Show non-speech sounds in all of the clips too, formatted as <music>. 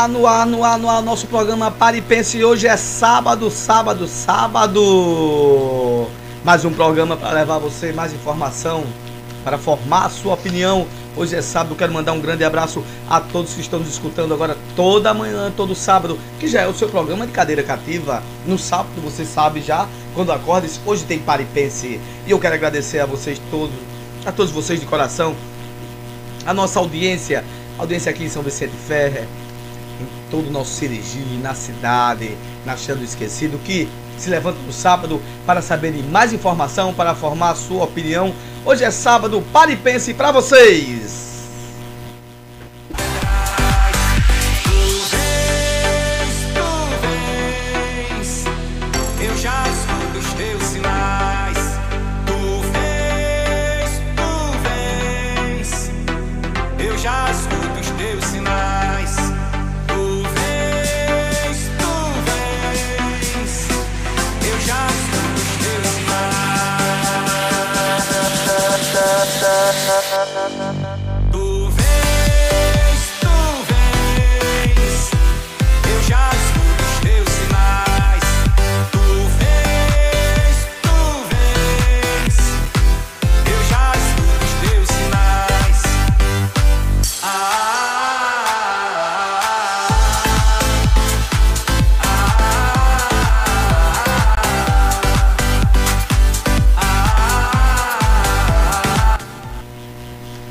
ar, no ar, no ar, no ar, nosso programa Pare e Pense. Hoje é sábado, sábado, sábado. Mais um programa para levar você mais informação, para formar a sua opinião. Hoje é sábado, quero mandar um grande abraço a todos que estão nos escutando agora toda manhã, todo sábado, que já é o seu programa de cadeira cativa. No sábado, você sabe já, quando acorda, hoje tem Pare e Pense. E eu quero agradecer a vocês todos, a todos vocês de coração, a nossa audiência, audiência aqui em São Vicente Ferrer, todo o nosso Serigi, na cidade, na Chão Esquecido, que se levanta no sábado para saber de mais informação, para formar a sua opinião. Hoje é sábado, pare e pense para vocês.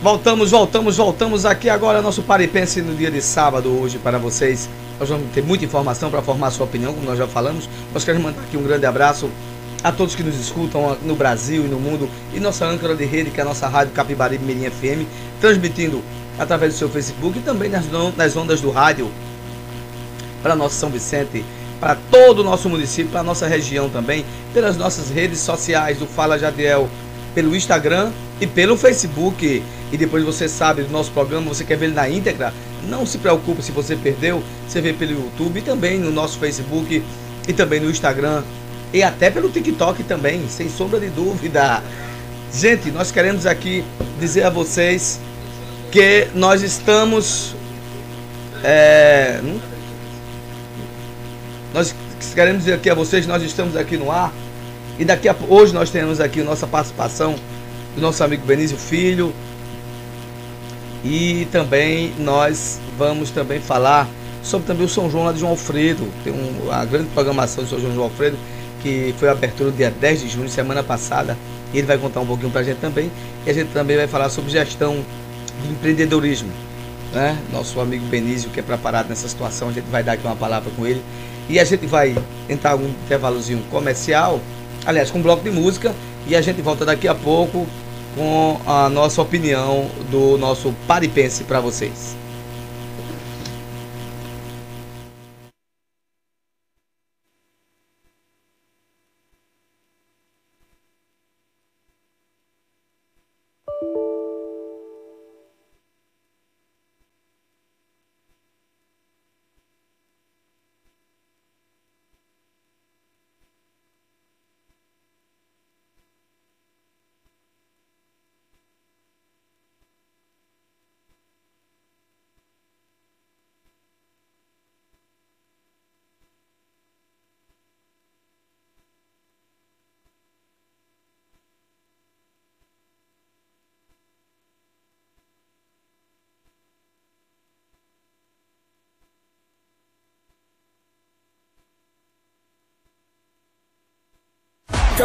Voltamos, voltamos, voltamos aqui agora nosso Pare e Pense no dia de sábado hoje para vocês. Nós vamos ter muita informação para formar sua opinião, como nós já falamos. Nós queremos mandar aqui um grande abraço a todos que nos escutam no Brasil e no mundo e nossa âncora de rede, que é a nossa rádio Capibaribe Mirim FM, transmitindo através do seu Facebook e também nas, nas ondas do rádio para nosso São Vicente, para todo o nosso município, para a nossa região também, pelas nossas redes sociais do Fala Jadiel, pelo Instagram e pelo Facebook. E depois você sabe do nosso programa, você quer ver ele na íntegra? Não se preocupe se você perdeu, você vê pelo YouTube e também no nosso Facebook e também no Instagram e até pelo TikTok também, sem sombra de dúvida. Gente, nós queremos aqui dizer a vocês que nós estamos é, hum? nós queremos dizer aqui a vocês, nós estamos aqui no ar e daqui a hoje nós temos aqui a nossa participação do nosso amigo Benício Filho e também nós vamos também falar sobre também o São João lá de João Alfredo. Tem um, a grande programação do São João de João Alfredo, que foi a abertura no dia 10 de junho, semana passada. Ele vai contar um pouquinho pra gente também. E a gente também vai falar sobre gestão do empreendedorismo. Né? Nosso amigo Benício, que é preparado nessa situação, a gente vai dar aqui uma palavra com ele. E a gente vai entrar um intervalozinho comercial, aliás, com um bloco de música, e a gente volta daqui a pouco com a nossa opinião do nosso Paripense para vocês.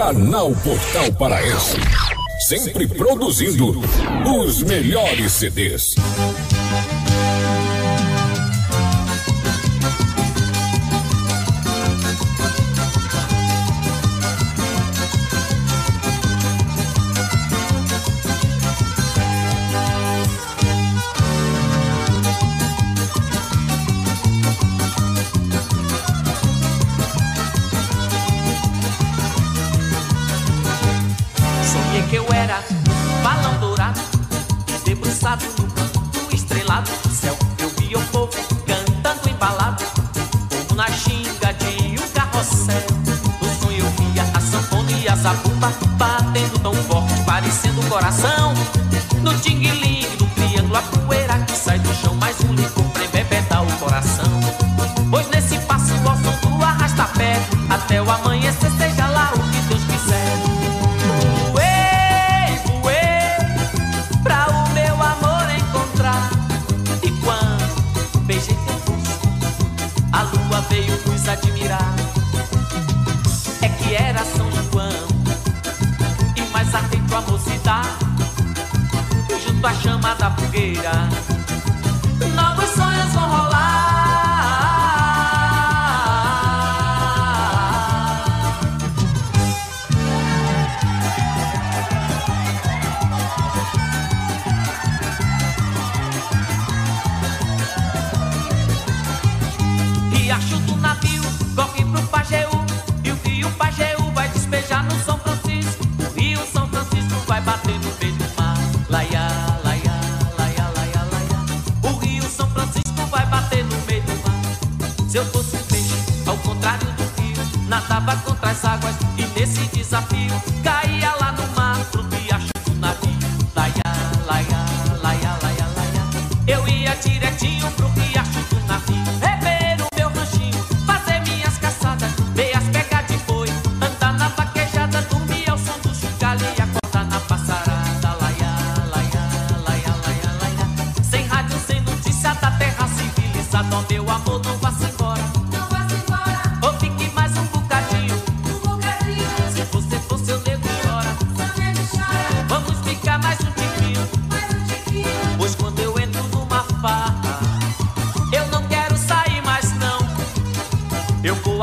Canal Portal Paraense. Sempre produzindo os melhores CDs.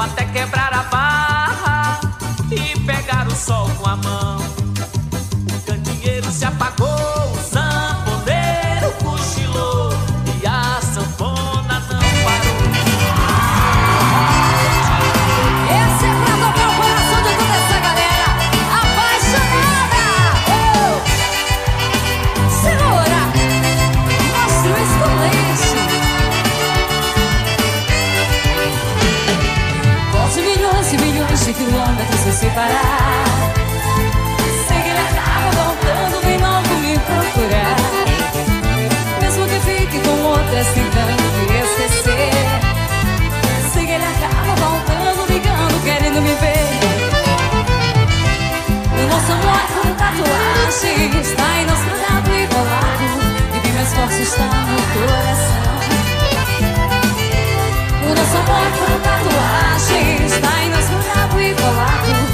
antes que parar. Sei que ele acaba voltando, vem logo me procurar. Mesmo que fique com outras é tentando me esquecer. Sei que ele acaba voltando, ligando, querendo me ver. O nosso amor com tatuagem está em nosso inostrado e colado. E que mais forte está no coração. O nosso amor com tatuagem está em nosso inostrado e colado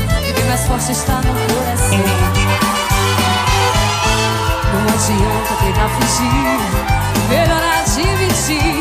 mais forte está no coração. Não adianta tentar fugir, melhorar dividir.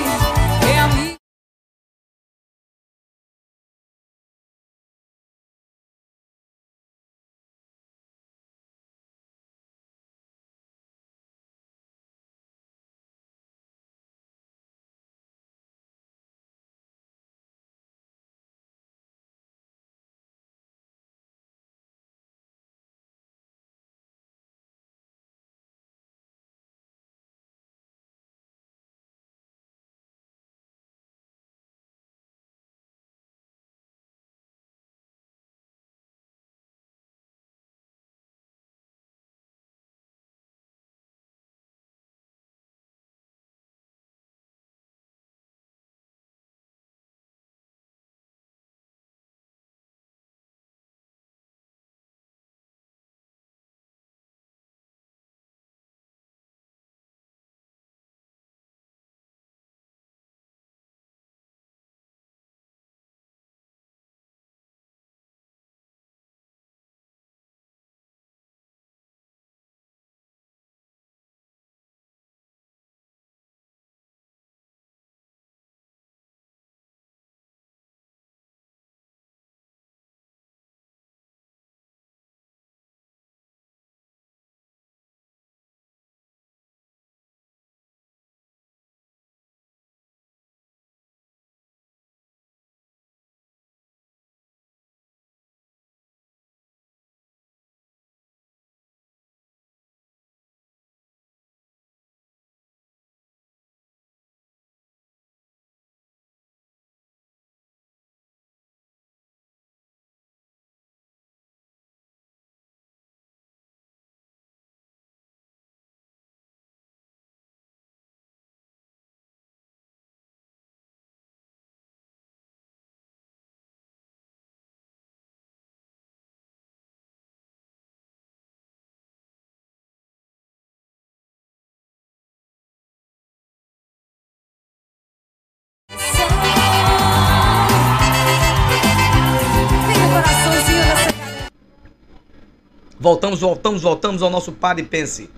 Voltamos, voltamos, voltamos ao nosso Pare e Pense.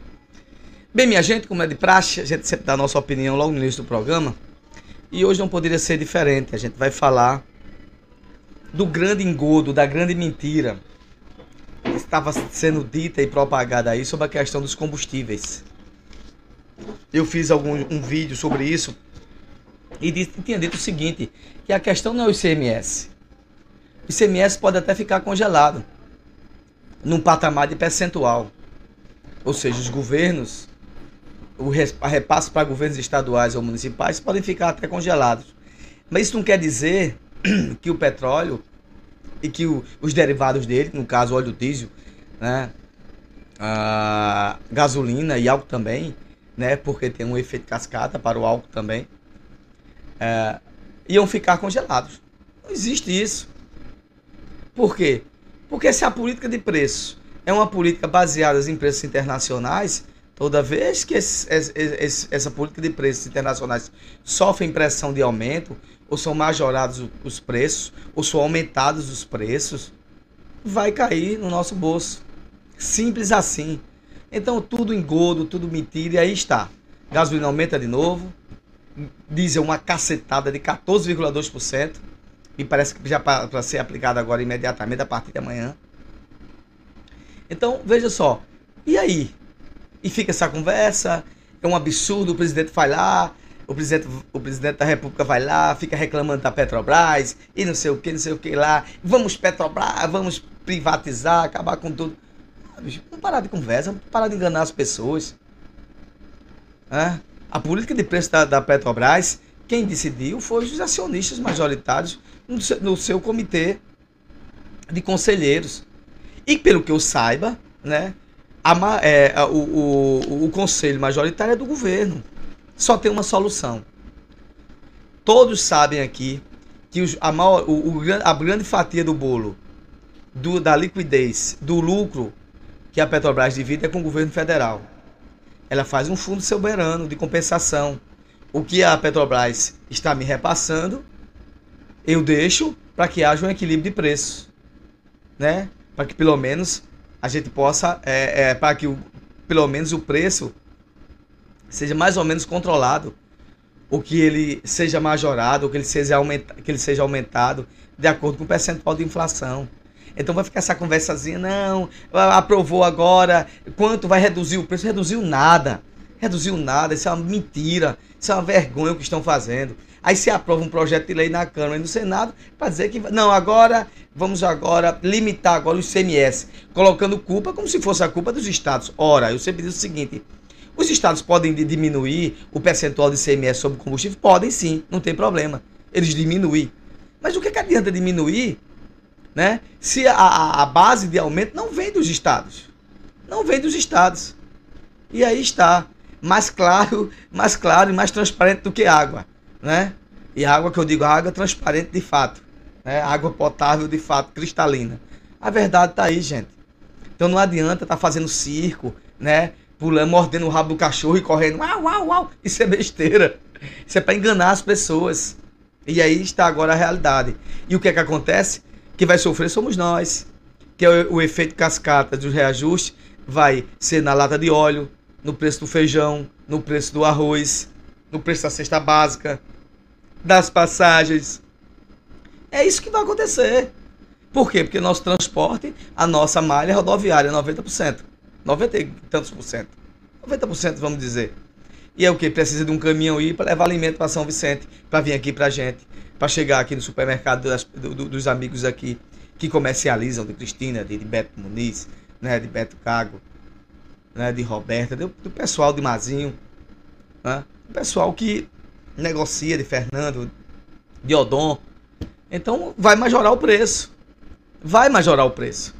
Bem, minha gente, como é de praxe, a gente sempre dá a nossa opinião logo no início do programa. E hoje não poderia ser diferente. A gente vai falar do grande engodo, da grande mentira que estava sendo dita e propagada aí sobre a questão dos combustíveis. Eu fiz algum um vídeo sobre isso e disse, tinha dito o seguinte, que a questão não é o ICMS. O ICMS pode até ficar congelado num patamar de percentual. Ou seja, os governos, o repasse para governos estaduais ou municipais podem ficar até congelados. Mas isso não quer dizer <clears throat> que o petróleo e que o, os derivados dele, no caso óleo diesel, né, a gasolina e álcool também, né, porque tem um efeito cascata para o álcool também, é, iam ficar congelados. Não existe isso. Por quê? Porque se a política de preço é uma política baseada em preços internacionais, toda vez que esse, esse, essa política de preços internacionais sofre pressão de aumento, ou são majorados os preços, ou são aumentados os preços, vai cair no nosso bolso. Simples assim. Então tudo engodo, tudo mentira, e aí está. Gasolina aumenta de novo, diesel uma cacetada de 14,2%, e parece que já para ser aplicado agora imediatamente a partir de amanhã. Então, veja só. E aí? E fica essa conversa, é um absurdo, o presidente vai lá, o presidente, o presidente da República vai lá, fica reclamando da Petrobras e não sei o que, não sei o que lá. Vamos Petrobras, vamos privatizar, acabar com tudo. Ah, vamos parar de conversa, vamos parar de enganar as pessoas. É? A política de preço da, da Petrobras, quem decidiu foi os acionistas majoritários no seu, no seu comitê de conselheiros. E pelo que eu saiba, né, a, é, o, o, o conselho majoritário é do governo só tem uma solução. Todos sabem aqui que os, a, maior, o, o, a grande fatia do bolo, do, da liquidez, do lucro que a Petrobras divide é com o governo federal. Ela faz um fundo soberano de compensação. O que a Petrobras está me repassando, eu deixo para que haja um equilíbrio de preço. Né? Para que pelo menos a gente possa, é, é, para que o, pelo menos o preço seja mais ou menos controlado, ou que ele seja majorado, ou que ele seja, aumenta, que ele seja aumentado de acordo com o percentual de inflação. Então vai ficar essa conversazinha, não, aprovou agora, quanto vai reduzir o preço? Reduziu nada. Reduziu nada, isso é uma mentira, isso é uma vergonha o que estão fazendo. Aí se aprova um projeto de lei na Câmara e no Senado para dizer que não, agora vamos agora limitar agora o ICMS, colocando culpa como se fosse a culpa dos estados. Ora, eu sempre digo o seguinte, os estados podem diminuir o percentual de ICMS sobre combustível? Podem sim, não tem problema. Eles diminuem. Mas o que, que adianta diminuir né, se a, a base de aumento não vem dos estados? Não vem dos estados. E aí está. Mais claro, mais claro e mais transparente do que água. Né? E água que eu digo, água transparente de fato. Né? Água potável de fato, cristalina. A verdade está aí, gente. Então não adianta estar tá fazendo circo, né? pulando, mordendo o rabo do cachorro e correndo. Uau, uau, uau. Isso é besteira. Isso é para enganar as pessoas. E aí está agora a realidade. E o que é que acontece? Que vai sofrer somos nós. Que é o, o efeito cascata dos reajustes vai ser na lata de óleo, no preço do feijão, no preço do arroz, no preço da cesta básica, das passagens. É isso que vai acontecer. Por quê? Porque nosso transporte, a nossa malha rodoviária é 90%. 90 e tantos por cento. 90% vamos dizer. E é o que? Precisa de um caminhão aí para levar alimento para São Vicente, para vir aqui para gente, para chegar aqui no supermercado das, do, dos amigos aqui que comercializam, de Cristina, de, de Beto Muniz, né, de Beto Cago, né, de Roberta, do, do pessoal de Mazinho, né, o pessoal que negocia de Fernando, de Odon. Então vai majorar o preço. Vai majorar o preço.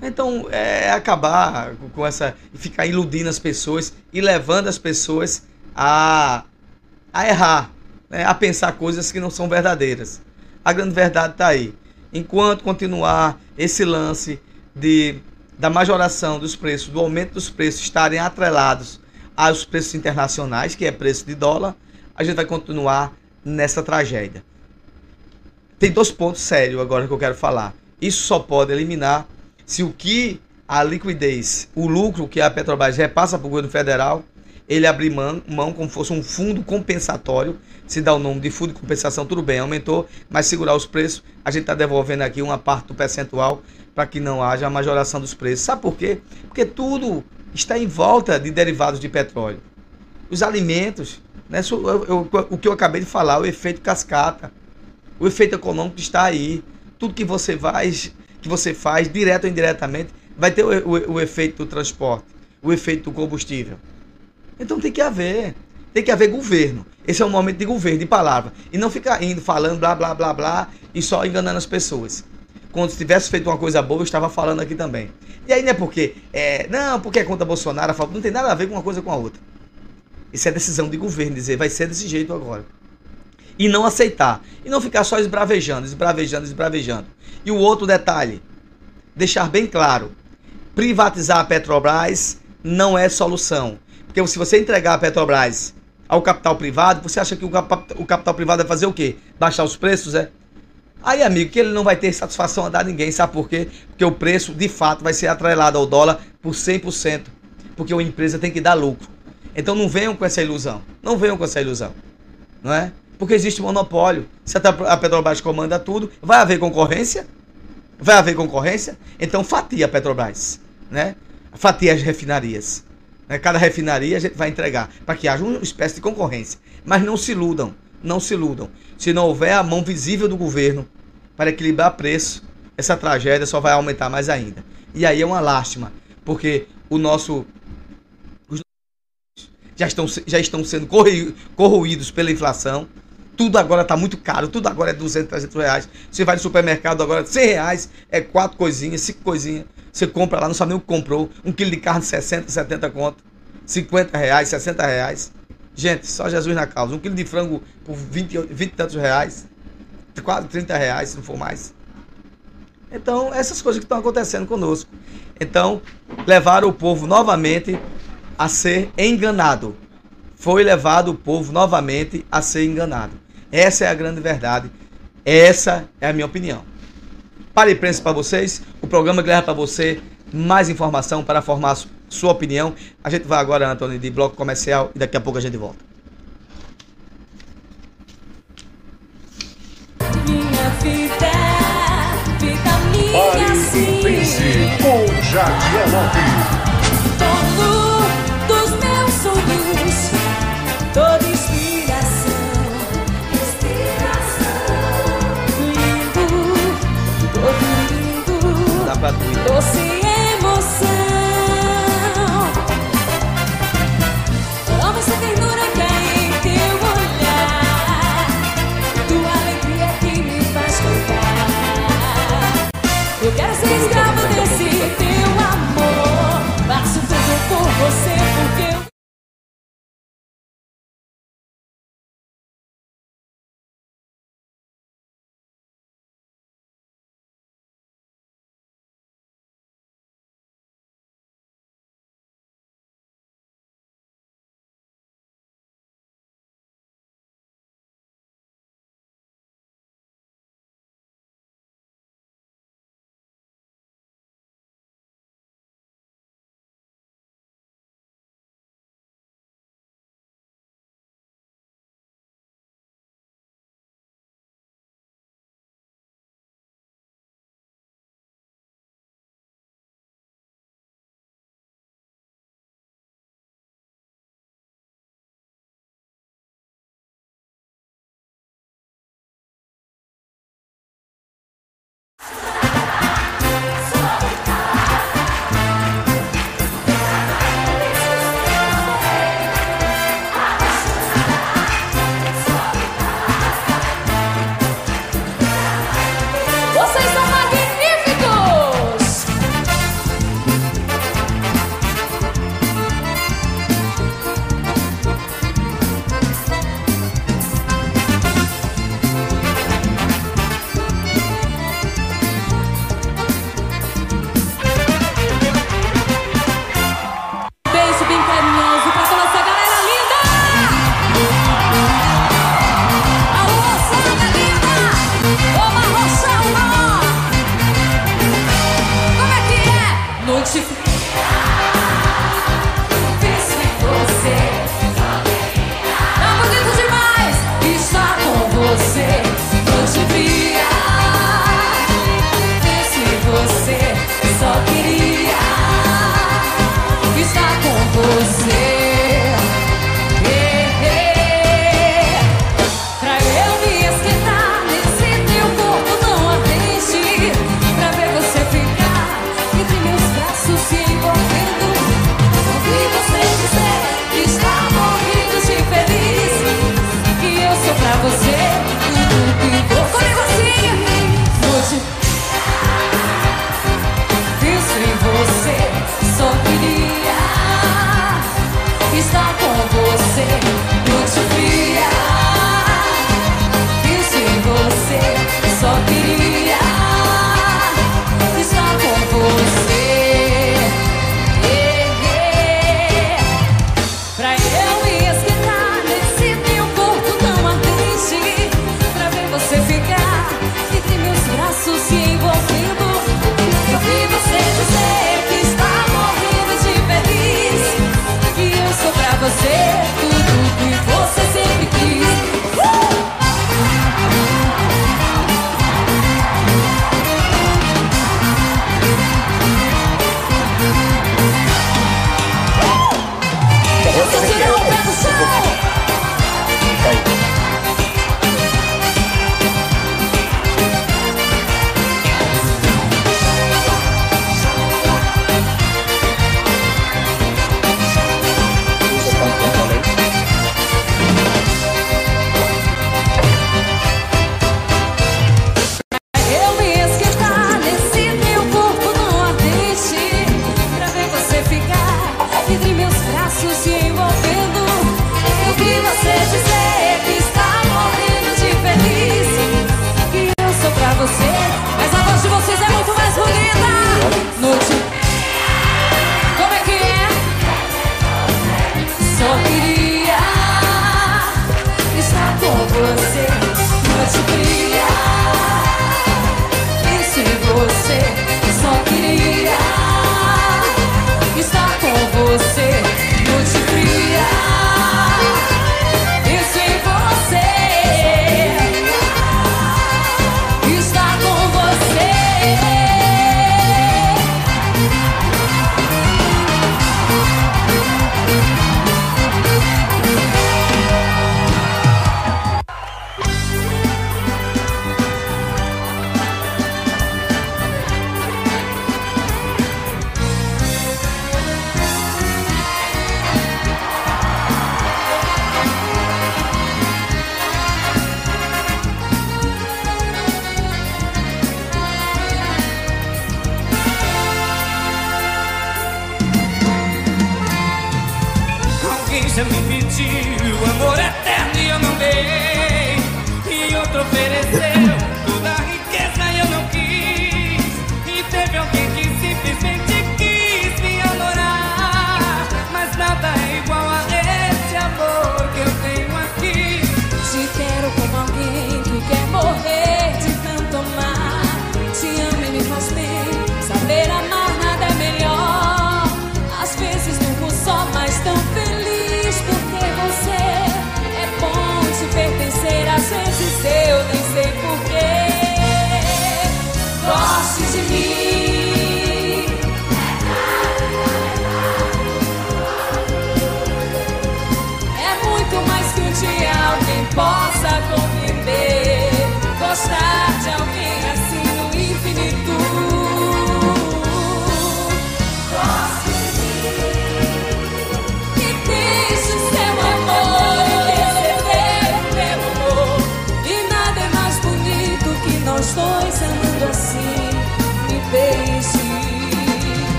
Então, é acabar com essa. ficar iludindo as pessoas e levando as pessoas a, a errar, né? a pensar coisas que não são verdadeiras. A grande verdade está aí. Enquanto continuar esse lance de, da majoração dos preços, do aumento dos preços estarem atrelados aos preços internacionais, que é preço de dólar, a gente vai continuar nessa tragédia. Tem dois pontos sérios agora que eu quero falar. Isso só pode eliminar se o que a liquidez, o lucro que a Petrobras repassa para o governo federal, ele abrir mão, mão como fosse um fundo compensatório, se dá o nome de fundo de compensação, tudo bem, aumentou, mas segurar os preços, a gente está devolvendo aqui uma parte do percentual para que não haja a majoração dos preços. Sabe por quê? Porque tudo está em volta de derivados de petróleo. Os alimentos, né, o que eu acabei de falar, o efeito cascata, o efeito econômico está aí. Tudo que você faz, que você faz, direto ou indiretamente, vai ter o, o, o efeito do transporte, o efeito do combustível. Então tem que haver. Tem que haver governo. Esse é um momento de governo, de palavra. E não ficar indo falando blá blá blá blá e só enganando as pessoas. Quando tivesse feito uma coisa boa, eu estava falando aqui também. E aí não é porque. É, não, porque é contra Bolsonaro, não tem nada a ver com uma coisa com a outra. Isso é decisão de governo, dizer vai ser desse jeito agora. E não aceitar. E não ficar só esbravejando, esbravejando, esbravejando. E o outro detalhe, deixar bem claro: privatizar a Petrobras não é solução. Porque se você entregar a Petrobras ao capital privado, você acha que o, o capital privado vai fazer o quê? Baixar os preços, é? Aí, amigo, que ele não vai ter satisfação a dar a ninguém, sabe por quê? Porque o preço, de fato, vai ser atrelado ao dólar por 100%, porque uma empresa tem que dar lucro. Então não venham com essa ilusão, não venham com essa ilusão, não é? Porque existe monopólio. Se a Petrobras comanda tudo, vai haver concorrência? Vai haver concorrência? Então fatia a Petrobras, né? Fatia as refinarias. Né? Cada refinaria a gente vai entregar para que haja uma espécie de concorrência. Mas não se iludam, não se iludam. Se não houver a mão visível do governo para equilibrar preço, essa tragédia só vai aumentar mais ainda. E aí é uma lástima, porque o nosso os já estão, já estão sendo corroídos pela inflação. Tudo agora está muito caro, tudo agora é 200, 300 reais. Você vai no supermercado agora, 100 reais, é quatro coisinhas, cinco coisinhas. Você compra lá, não sabe nem o que comprou. Um quilo de carne, 60, 70 conto. 50 reais, 60 reais. Gente, só Jesus na causa. Um quilo de frango por 20, 20 e tantos reais. Quase 30 reais, se não for mais. Então, essas coisas que estão acontecendo conosco. Então, levaram o povo novamente a ser enganado. Foi levado o povo novamente a ser enganado. Essa é a grande verdade. Essa é a minha opinião. Para imprensa para vocês, o programa que leva para você mais informação para formar sua opinião. A gente vai agora, Antônio, de bloco comercial e daqui a pouco a gente volta. Minha vida fica minha assim. com Jadiel Lopes.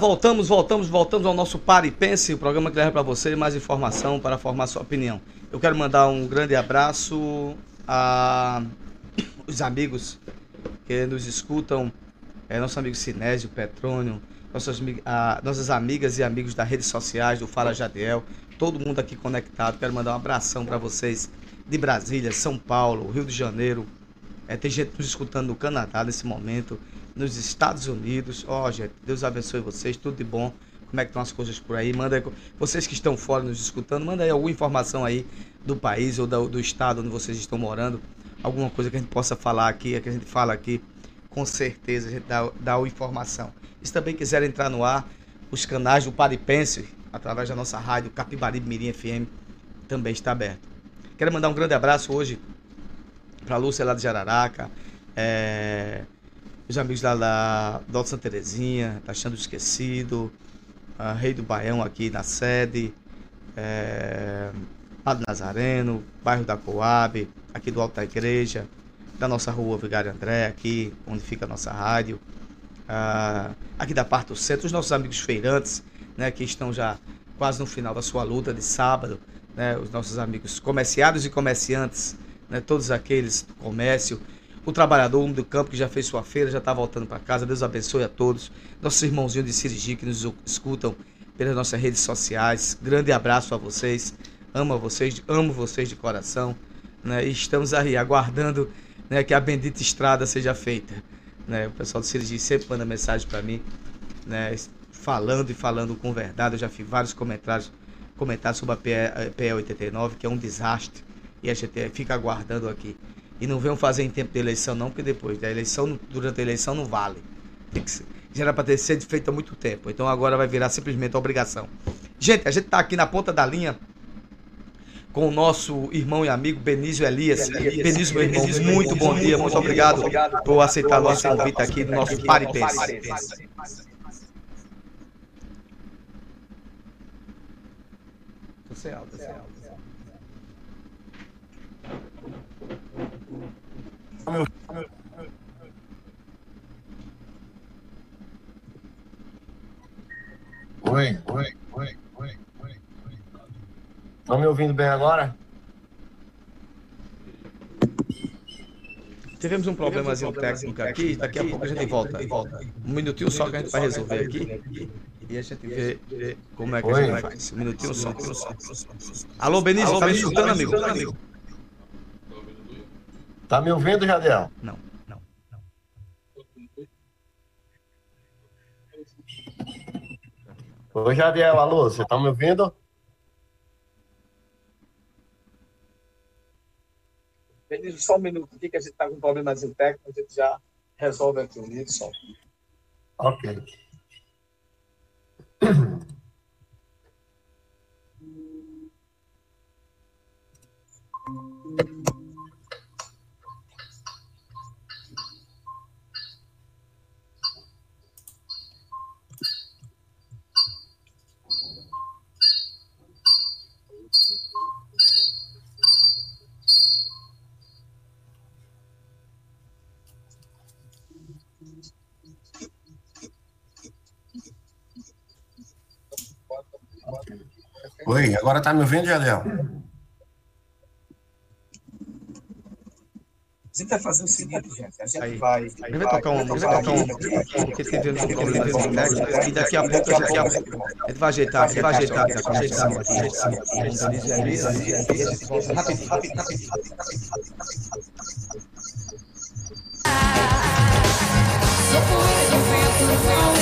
Voltamos, voltamos, voltamos ao nosso Pare e Pense, o programa que leva para você mais informação para formar sua opinião. Eu quero mandar um grande abraço a os amigos que nos escutam, é, nosso amigo Sinésio Petrônio, nossas, a- nossas amigas e amigos das redes sociais do Fala Jadiel, todo mundo aqui conectado. Quero mandar um abração para vocês de Brasília, São Paulo, Rio de Janeiro, é, tem gente nos escutando no Canadá nesse momento, nos Estados Unidos. Ó, gente, Deus abençoe vocês, tudo de bom. Como é que estão as coisas por aí? Manda aí, vocês que estão fora nos escutando, manda aí alguma informação aí do país ou do, do estado onde vocês estão morando. Alguma coisa que a gente possa falar aqui, que a gente fala aqui, com certeza a gente dá, dá informação. E se também quiser entrar no ar, os canais do Paripense, através da nossa rádio Capibaribe Mirim FM, também está aberto. Quero mandar um grande abraço hoje para Lúcia lá de Jararaca, é, os amigos da, da, da Santa Terezinha, Taxando Esquecido, a Rei do Baião aqui na sede, é, Padre Nazareno, bairro da Coab, aqui do Alto da Igreja, da nossa rua Vigário André, aqui onde fica a nossa rádio, ah, aqui da parte do centro, os nossos amigos feirantes, né, que estão já quase no final da sua luta de sábado, né, os nossos amigos comerciários e comerciantes, né, todos aqueles do comércio, o trabalhador do campo que já fez sua feira, já está voltando para casa. Deus abençoe a todos. Nossos irmãozinhos de Sirigi que nos escutam pelas nossas redes sociais. Grande abraço a vocês. Amo vocês, amo vocês de coração. Né? E estamos aí aguardando né, que a bendita estrada seja feita. Né? O pessoal do Sirigi sempre manda mensagem para mim, né, falando e falando com verdade. Eu já fiz vários comentários, comentários sobre a PE, PE 89, que é um desastre. E a gente fica aguardando aqui. E não venham fazer em tempo de eleição, não, porque depois da eleição, durante a eleição, não vale. Já era para ter sido feito há muito tempo. Então agora vai virar simplesmente obrigação. Gente, a gente está aqui na ponta da linha com o nosso irmão e amigo Benício Elias. Benício, meu irmão, muito bom dia, muito obrigado por aceitar nosso convite aqui no nosso Pare e Pense. Tô sem áudio, tô Oi, oi, oi, oi, oi. Estão me ouvindo bem agora? Tivemos um problemazinho técnico aqui, daqui a pouco a gente volta. Um minutinho só que a gente vai resolver aqui. E a gente vê vê como é que a Oi. gente faz. Um minutinho só. Alô, Benício, tá me escutando, amigo? Tá me ouvindo, Jadiel? Não, não. Oi, Jadiel, alô, você tá me ouvindo? Benício, só um minuto aqui que a gente tá com um problemazinho técnico, a gente já resolve aqui um minuto só. Ok. Oi, agora tá me ouvindo, Jadiel? tenta fazer o seguinte, gente. A gente Aí. vai. Ele vai tocar música, vai tocar música, porque teve uns problemas técnicos e daqui a pouco, daqui a pouco, gente vai ajeitar, gente vai ajeitar aqui a conexão aqui. Denise Elias, rapidinho, rapidinho, rapidinho. Sou poeira, o vento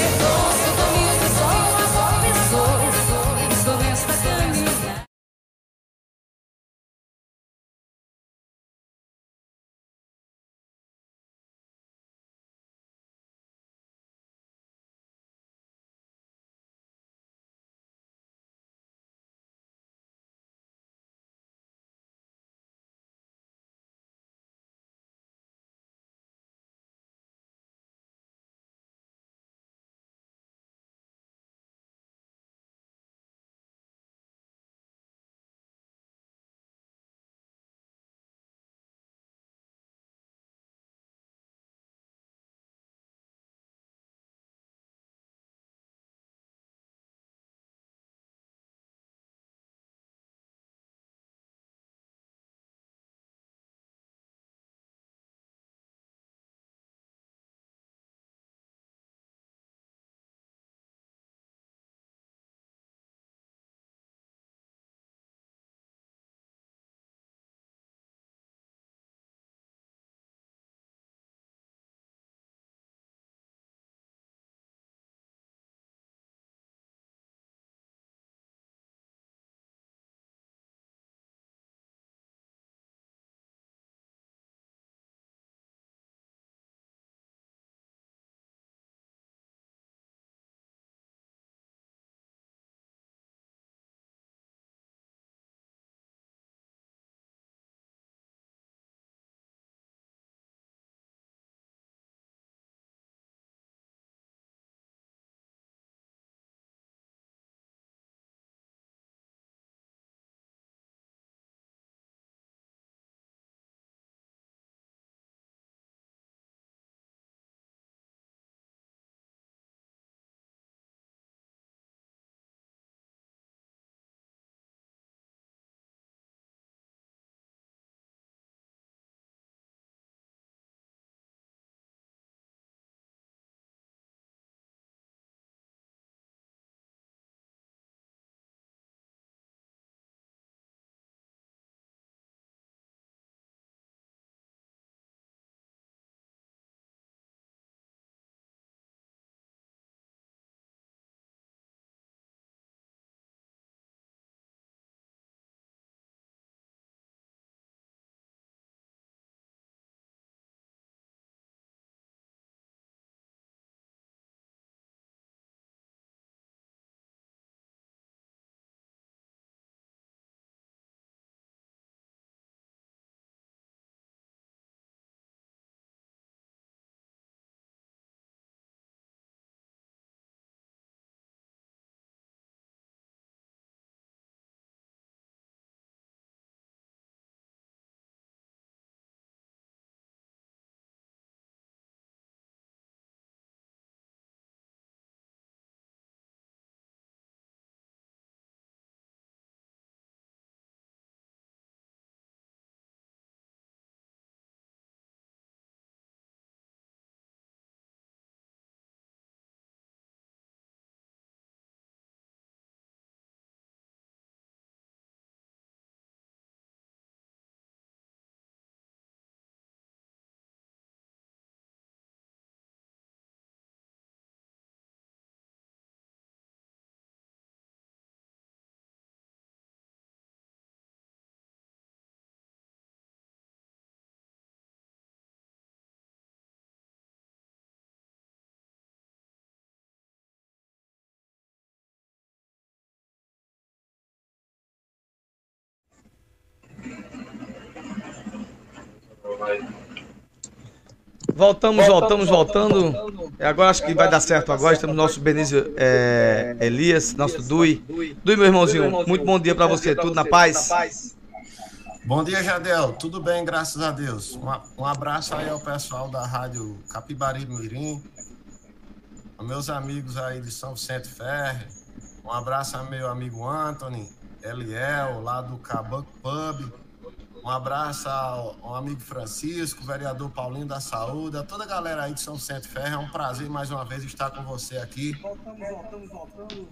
Voltamos, voltamos, voltando. E Agora acho que vai dar certo agora. Estamos no nosso Benício é, Elias, nosso Dui. Dui, meu irmãozinho, muito bom dia pra você. Tudo na paz? Bom dia, Jadel. Tudo bem, graças a Deus. Um, um abraço aí ao pessoal da Rádio Capibari Mirim, aos meus amigos aí de São Vicente Ferre. Um abraço ao meu amigo Anthony, Eliel, lá do Cabanco Pub. Um abraço ao, ao amigo Francisco, vereador Paulinho da Saúde, a toda a galera aí de São Vicente Ferro. É um prazer mais uma vez estar com você aqui. Voltamos, voltamos, voltando.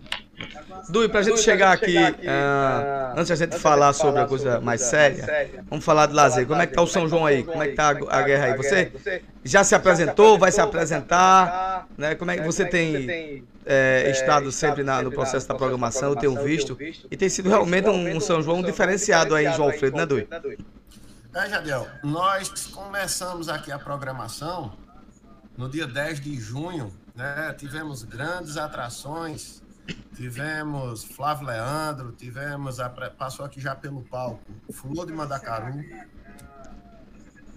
Dui, pra gente chegar aqui, ah, antes de a gente falar sobre a coisa mais séria, vamos falar de lazer. Como é que tá o São João aí? Como é que tá a, a guerra aí? Você já se apresentou, vai se apresentar? Né? Como é que você tem é, estado sempre na, no processo da programação, eu tenho visto, e tem sido realmente um, um São João diferenciado aí em João Alfredo, né, Dui? É, Jadiel, nós começamos aqui a programação no dia 10 de junho, né? Tivemos grandes atrações, tivemos Flávio Leandro, tivemos, a, passou aqui já pelo palco, Flor de Mandacaru.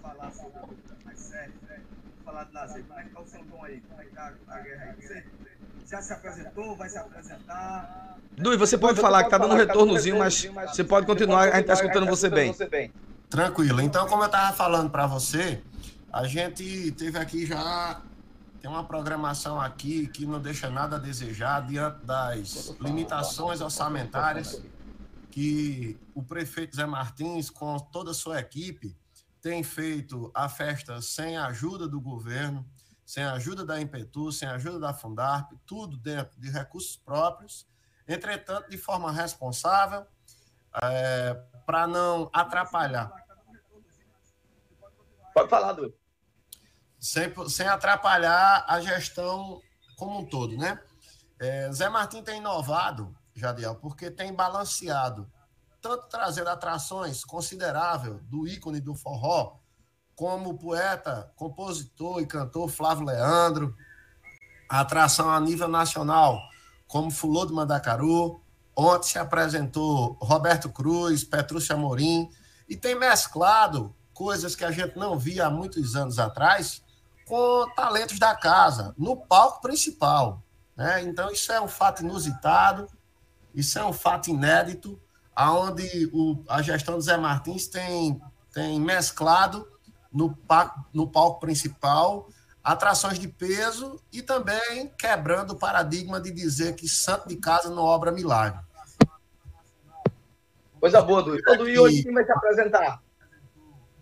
Falar sobre mais sério, né? Falar de lazer, como é que tá o São João aí? Como é que tá a guerra aí? Já se apresentou, vai se apresentar? Dui, você pode Dui, falar que tá dando um retornozinho, mas você pode continuar, a gente tá escutando você bem. Tranquilo. Então, como eu estava falando para você, a gente teve aqui já tem uma programação aqui que não deixa nada a desejar diante das limitações orçamentárias que o prefeito Zé Martins, com toda a sua equipe, tem feito a festa sem a ajuda do governo, sem a ajuda da Impetu, sem a ajuda da Fundarp, tudo dentro de recursos próprios, entretanto, de forma responsável, é, para não atrapalhar. Pode falar, Dudu. Sem, sem atrapalhar a gestão como um todo, né? É, Zé Martin tem inovado, Jadiel, porque tem balanceado, tanto trazendo atrações consideráveis do ícone do forró, como poeta, compositor e cantor Flávio Leandro, atração a nível nacional, como Fulô do Mandacaru. Ontem se apresentou Roberto Cruz, Petrúcia Amorim, e tem mesclado coisas que a gente não via há muitos anos atrás com talentos da casa, no palco principal. Né? Então, isso é um fato inusitado, isso é um fato inédito, aonde o, a gestão do Zé Martins tem, tem mesclado no, no palco principal, atrações de peso e também quebrando o paradigma de dizer que santo de casa não obra milagre. Coisa boa, Duí. Ô, Duí, hoje quem vai se apresentar?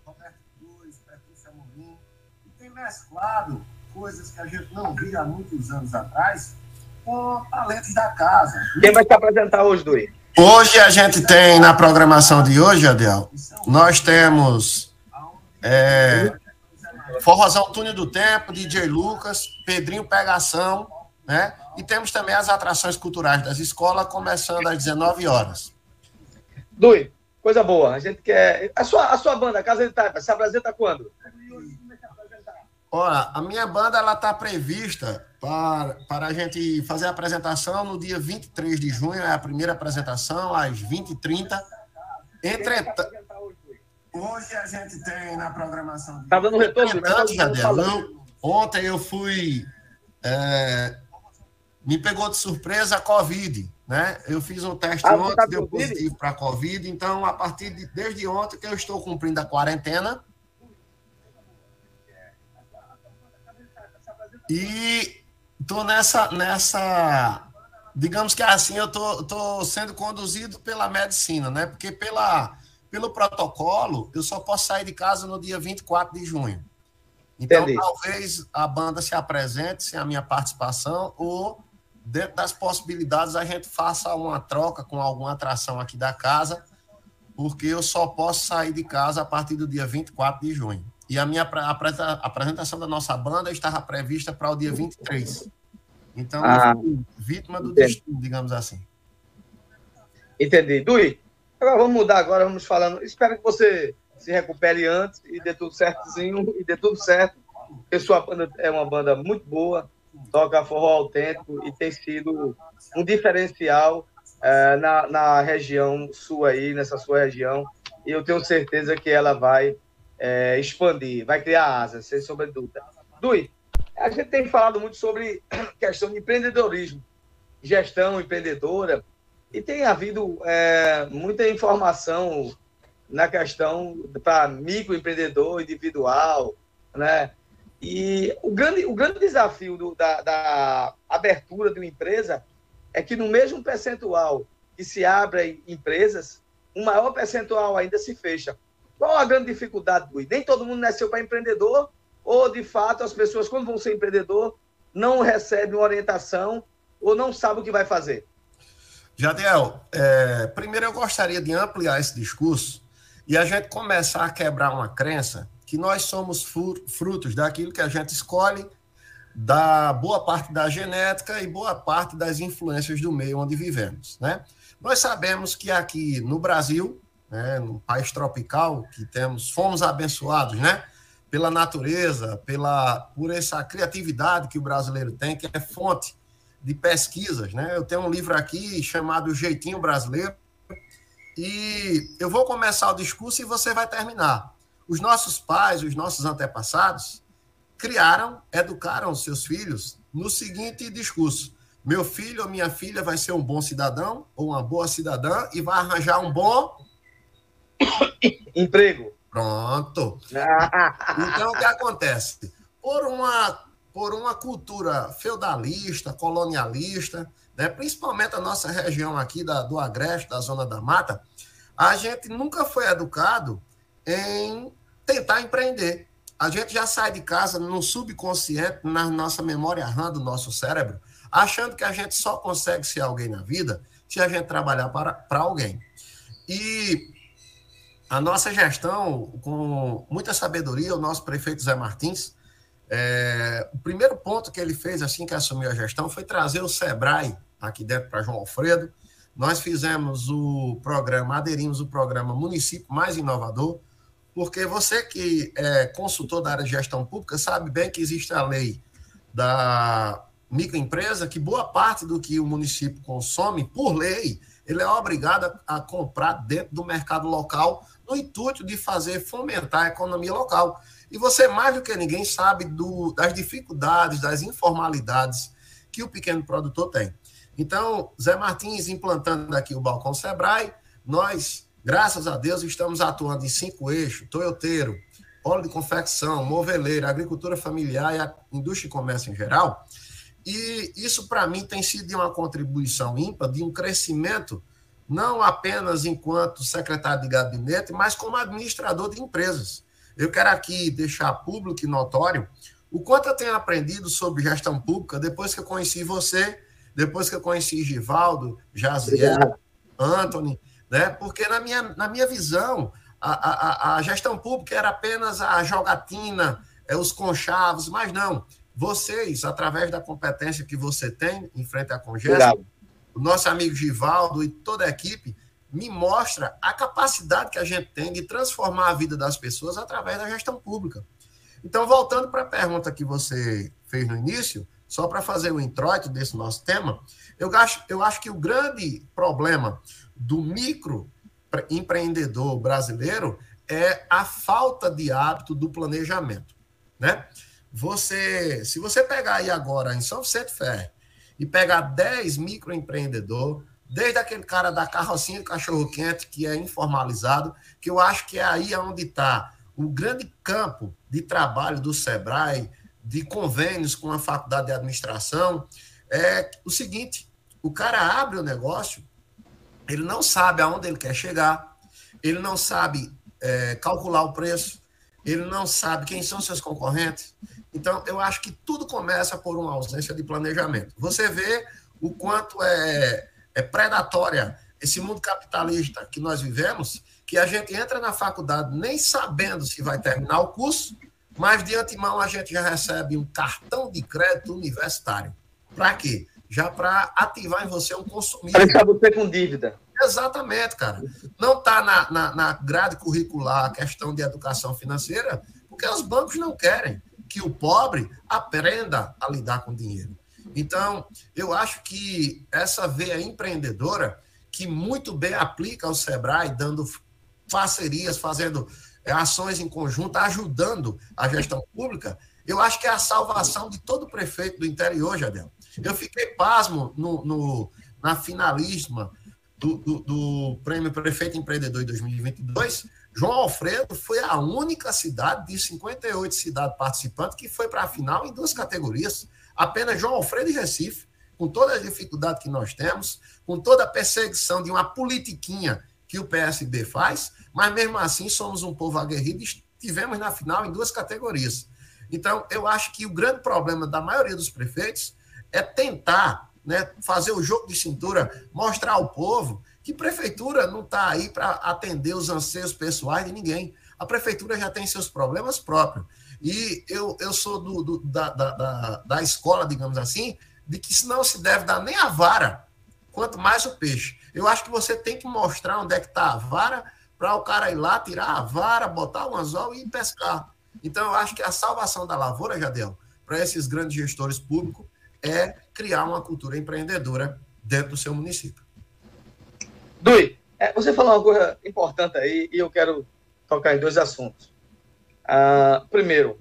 Roberto Cruz, Patrícia. E tem mesclado coisas que a gente não via há muitos anos atrás com talentos da casa. Quem vai se apresentar hoje, Duí? Hoje a gente tem, na programação de hoje, Adel, nós temos é, Forrozão Túnel do Tempo, DJ Lucas, Pedrinho Pegação, né? E temos também as atrações culturais das escolas, começando às 19 horas. Dui, coisa boa. A gente quer. A sua, a sua banda, Casa de Taipa, se apresenta quando? Olha, a minha banda ela está prevista para, para a gente fazer a apresentação no dia 23 de junho, é a primeira apresentação, às 20h30. Entretanto. Hoje a gente tem na programação. Tá dando retorno? Tá ontem eu fui. É, me pegou de surpresa a Covid, né? Eu fiz um teste ah, ontem, tá deu COVID? positivo para Covid, então a partir de desde ontem que eu estou cumprindo a quarentena. E tô nessa nessa digamos que assim eu tô, tô sendo conduzido pela medicina, né? Porque pela pelo protocolo, eu só posso sair de casa no dia 24 de junho. Então, Entendi. talvez a banda se apresente sem a minha participação, ou, dentro das possibilidades, a gente faça uma troca com alguma atração aqui da casa, porque eu só posso sair de casa a partir do dia 24 de junho. E a minha apresentação da nossa banda estava prevista para o dia 23. Então, ah, vítima do entendi. destino, digamos assim. Entendi. Dui, Agora vamos mudar agora, vamos falando. Espero que você se recupere antes e dê tudo certinho e dê tudo certo. Porque sua banda é uma banda muito boa, toca forró autêntico e tem sido um diferencial é, na, na região sul aí, nessa sua região. E eu tenho certeza que ela vai é, expandir, vai criar asas, sem sombra de dúvida. Dui, a gente tem falado muito sobre questão de empreendedorismo, gestão empreendedora, e tem havido é, muita informação na questão para microempreendedor individual, né? E o grande, o grande desafio do, da, da, abertura de uma empresa é que no mesmo percentual que se abrem empresas, um maior percentual ainda se fecha. Qual a grande dificuldade, Luiz? Nem todo mundo nasceu para empreendedor, ou de fato as pessoas, quando vão ser empreendedor, não recebem orientação ou não sabem o que vai fazer? Jadiel, é, primeiro eu gostaria de ampliar esse discurso e a gente começar a quebrar uma crença que nós somos frutos daquilo que a gente escolhe, da boa parte da genética e boa parte das influências do meio onde vivemos, né? Nós sabemos que aqui no Brasil, né, no país tropical, que temos, fomos abençoados, né? Pela natureza, pela, por essa criatividade que o brasileiro tem, que é fonte de pesquisas, né? Eu tenho um livro aqui chamado Jeitinho Brasileiro, e eu vou começar o discurso e você vai terminar. Os nossos pais, os nossos antepassados, criaram, educaram os seus filhos no seguinte discurso: meu filho ou minha filha vai ser um bom cidadão ou uma boa cidadã e vai arranjar um bom <coughs> emprego. Pronto. então o que acontece? Por uma por uma cultura feudalista, colonialista, né, principalmente a nossa região aqui da, do Agreste, da Zona da Mata, a gente nunca foi educado em tentar empreender. A gente já sai de casa no subconsciente, na nossa memória RAM do nosso cérebro, achando que a gente só consegue ser alguém na vida se a gente trabalhar para, para alguém. E a nossa gestão, com muita sabedoria, o nosso prefeito Zé Martins, é, o primeiro ponto que ele fez assim que assumiu a gestão foi trazer o Sebrae aqui dentro para João Alfredo. Nós fizemos o programa, aderimos o programa Município Mais Inovador, porque você que é consultor da área de gestão pública sabe bem que existe a lei da microempresa, que boa parte do que o município consome, por lei, ele é obrigado a comprar dentro do mercado local no intuito de fazer fomentar a economia local. E você, mais do que ninguém, sabe do, das dificuldades, das informalidades que o pequeno produtor tem. Então, Zé Martins implantando aqui o Balcão Sebrae, nós, graças a Deus, estamos atuando em cinco eixos, toyoteiro, óleo de confecção, moveleira, agricultura familiar e a indústria e comércio em geral. E isso, para mim, tem sido uma contribuição ímpar de um crescimento, não apenas enquanto secretário de gabinete, mas como administrador de empresas. Eu quero aqui deixar público e notório o quanto eu tenho aprendido sobre gestão pública depois que eu conheci você, depois que eu conheci Givaldo, Jaziel, Anthony, né? Porque na minha, na minha visão, a, a, a gestão pública era apenas a jogatina, é, os conchavos, mas não. Vocês, através da competência que você tem em frente à Congesta, o nosso amigo Givaldo e toda a equipe, me mostra a capacidade que a gente tem de transformar a vida das pessoas através da gestão pública. Então, voltando para a pergunta que você fez no início, só para fazer o introito desse nosso tema, eu acho, eu acho que o grande problema do micro empreendedor brasileiro é a falta de hábito do planejamento, né? Você, se você pegar aí agora em São Vicente Ferre e pegar 10 microempreendedor, desde aquele cara da carrocinha de cachorro-quente, que é informalizado, que eu acho que é aí onde está o grande campo de trabalho do SEBRAE, de convênios com a faculdade de administração, é o seguinte: o cara abre o negócio, ele não sabe aonde ele quer chegar, ele não sabe é, calcular o preço, ele não sabe quem são seus concorrentes. Então, eu acho que tudo começa por uma ausência de planejamento. Você vê o quanto é é predatória, esse mundo capitalista que nós vivemos, que a gente entra na faculdade nem sabendo se vai terminar o curso, mas de antemão a gente já recebe um cartão de crédito universitário. Para quê? Já para ativar em você um consumidor. Para deixar você com dívida. Exatamente, cara. Não está na, na, na grade curricular a questão de educação financeira, porque os bancos não querem que o pobre aprenda a lidar com dinheiro. Então, eu acho que essa veia empreendedora, que muito bem aplica ao Sebrae, dando parcerias, fazendo é, ações em conjunto, ajudando a gestão pública, eu acho que é a salvação de todo prefeito do interior, Jadel. Eu fiquei pasmo no, no na finalíssima do, do, do, Prêmio Prefeito Empreendedor em 2022. João Alfredo foi a única cidade de 58 cidades participantes que foi para a final em duas categorias apenas João Alfredo e Recife, com toda a dificuldade que nós temos, com toda a perseguição de uma politiquinha que o PSB faz, mas mesmo assim somos um povo aguerrido e estivemos na final em duas categorias. Então, eu acho que o grande problema da maioria dos prefeitos é tentar né, fazer o jogo de cintura, mostrar ao povo que prefeitura não está aí para atender os anseios pessoais de ninguém. A prefeitura já tem seus problemas próprios. E eu, eu sou do, do da, da, da, escola, digamos assim, de que não se deve dar nem a vara, quanto mais o peixe. Eu acho que você tem que mostrar onde é que está a vara para o cara ir lá, tirar a vara, botar o anzol e pescar. Então, eu acho que a salvação da lavoura, Jadel, para esses grandes gestores públicos, é criar uma cultura empreendedora dentro do seu município. Dui, é, você falou uma coisa importante aí e eu quero tocar em dois assuntos. Ah, primeiro,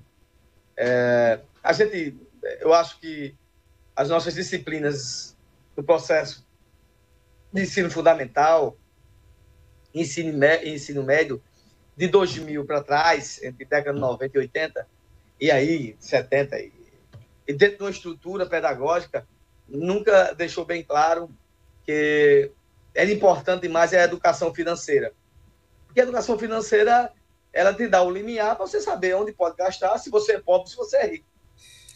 é, a gente, eu acho que as nossas disciplinas do processo de ensino fundamental, ensino, ensino médio, de 2000 para trás, entre década de 90 e 80, e aí 70, e, e dentro de uma estrutura pedagógica, nunca deixou bem claro que era importante mais a educação financeira. Porque a educação financeira, ela te dá o limiar para você saber onde pode gastar, se você é pobre, se você é rico.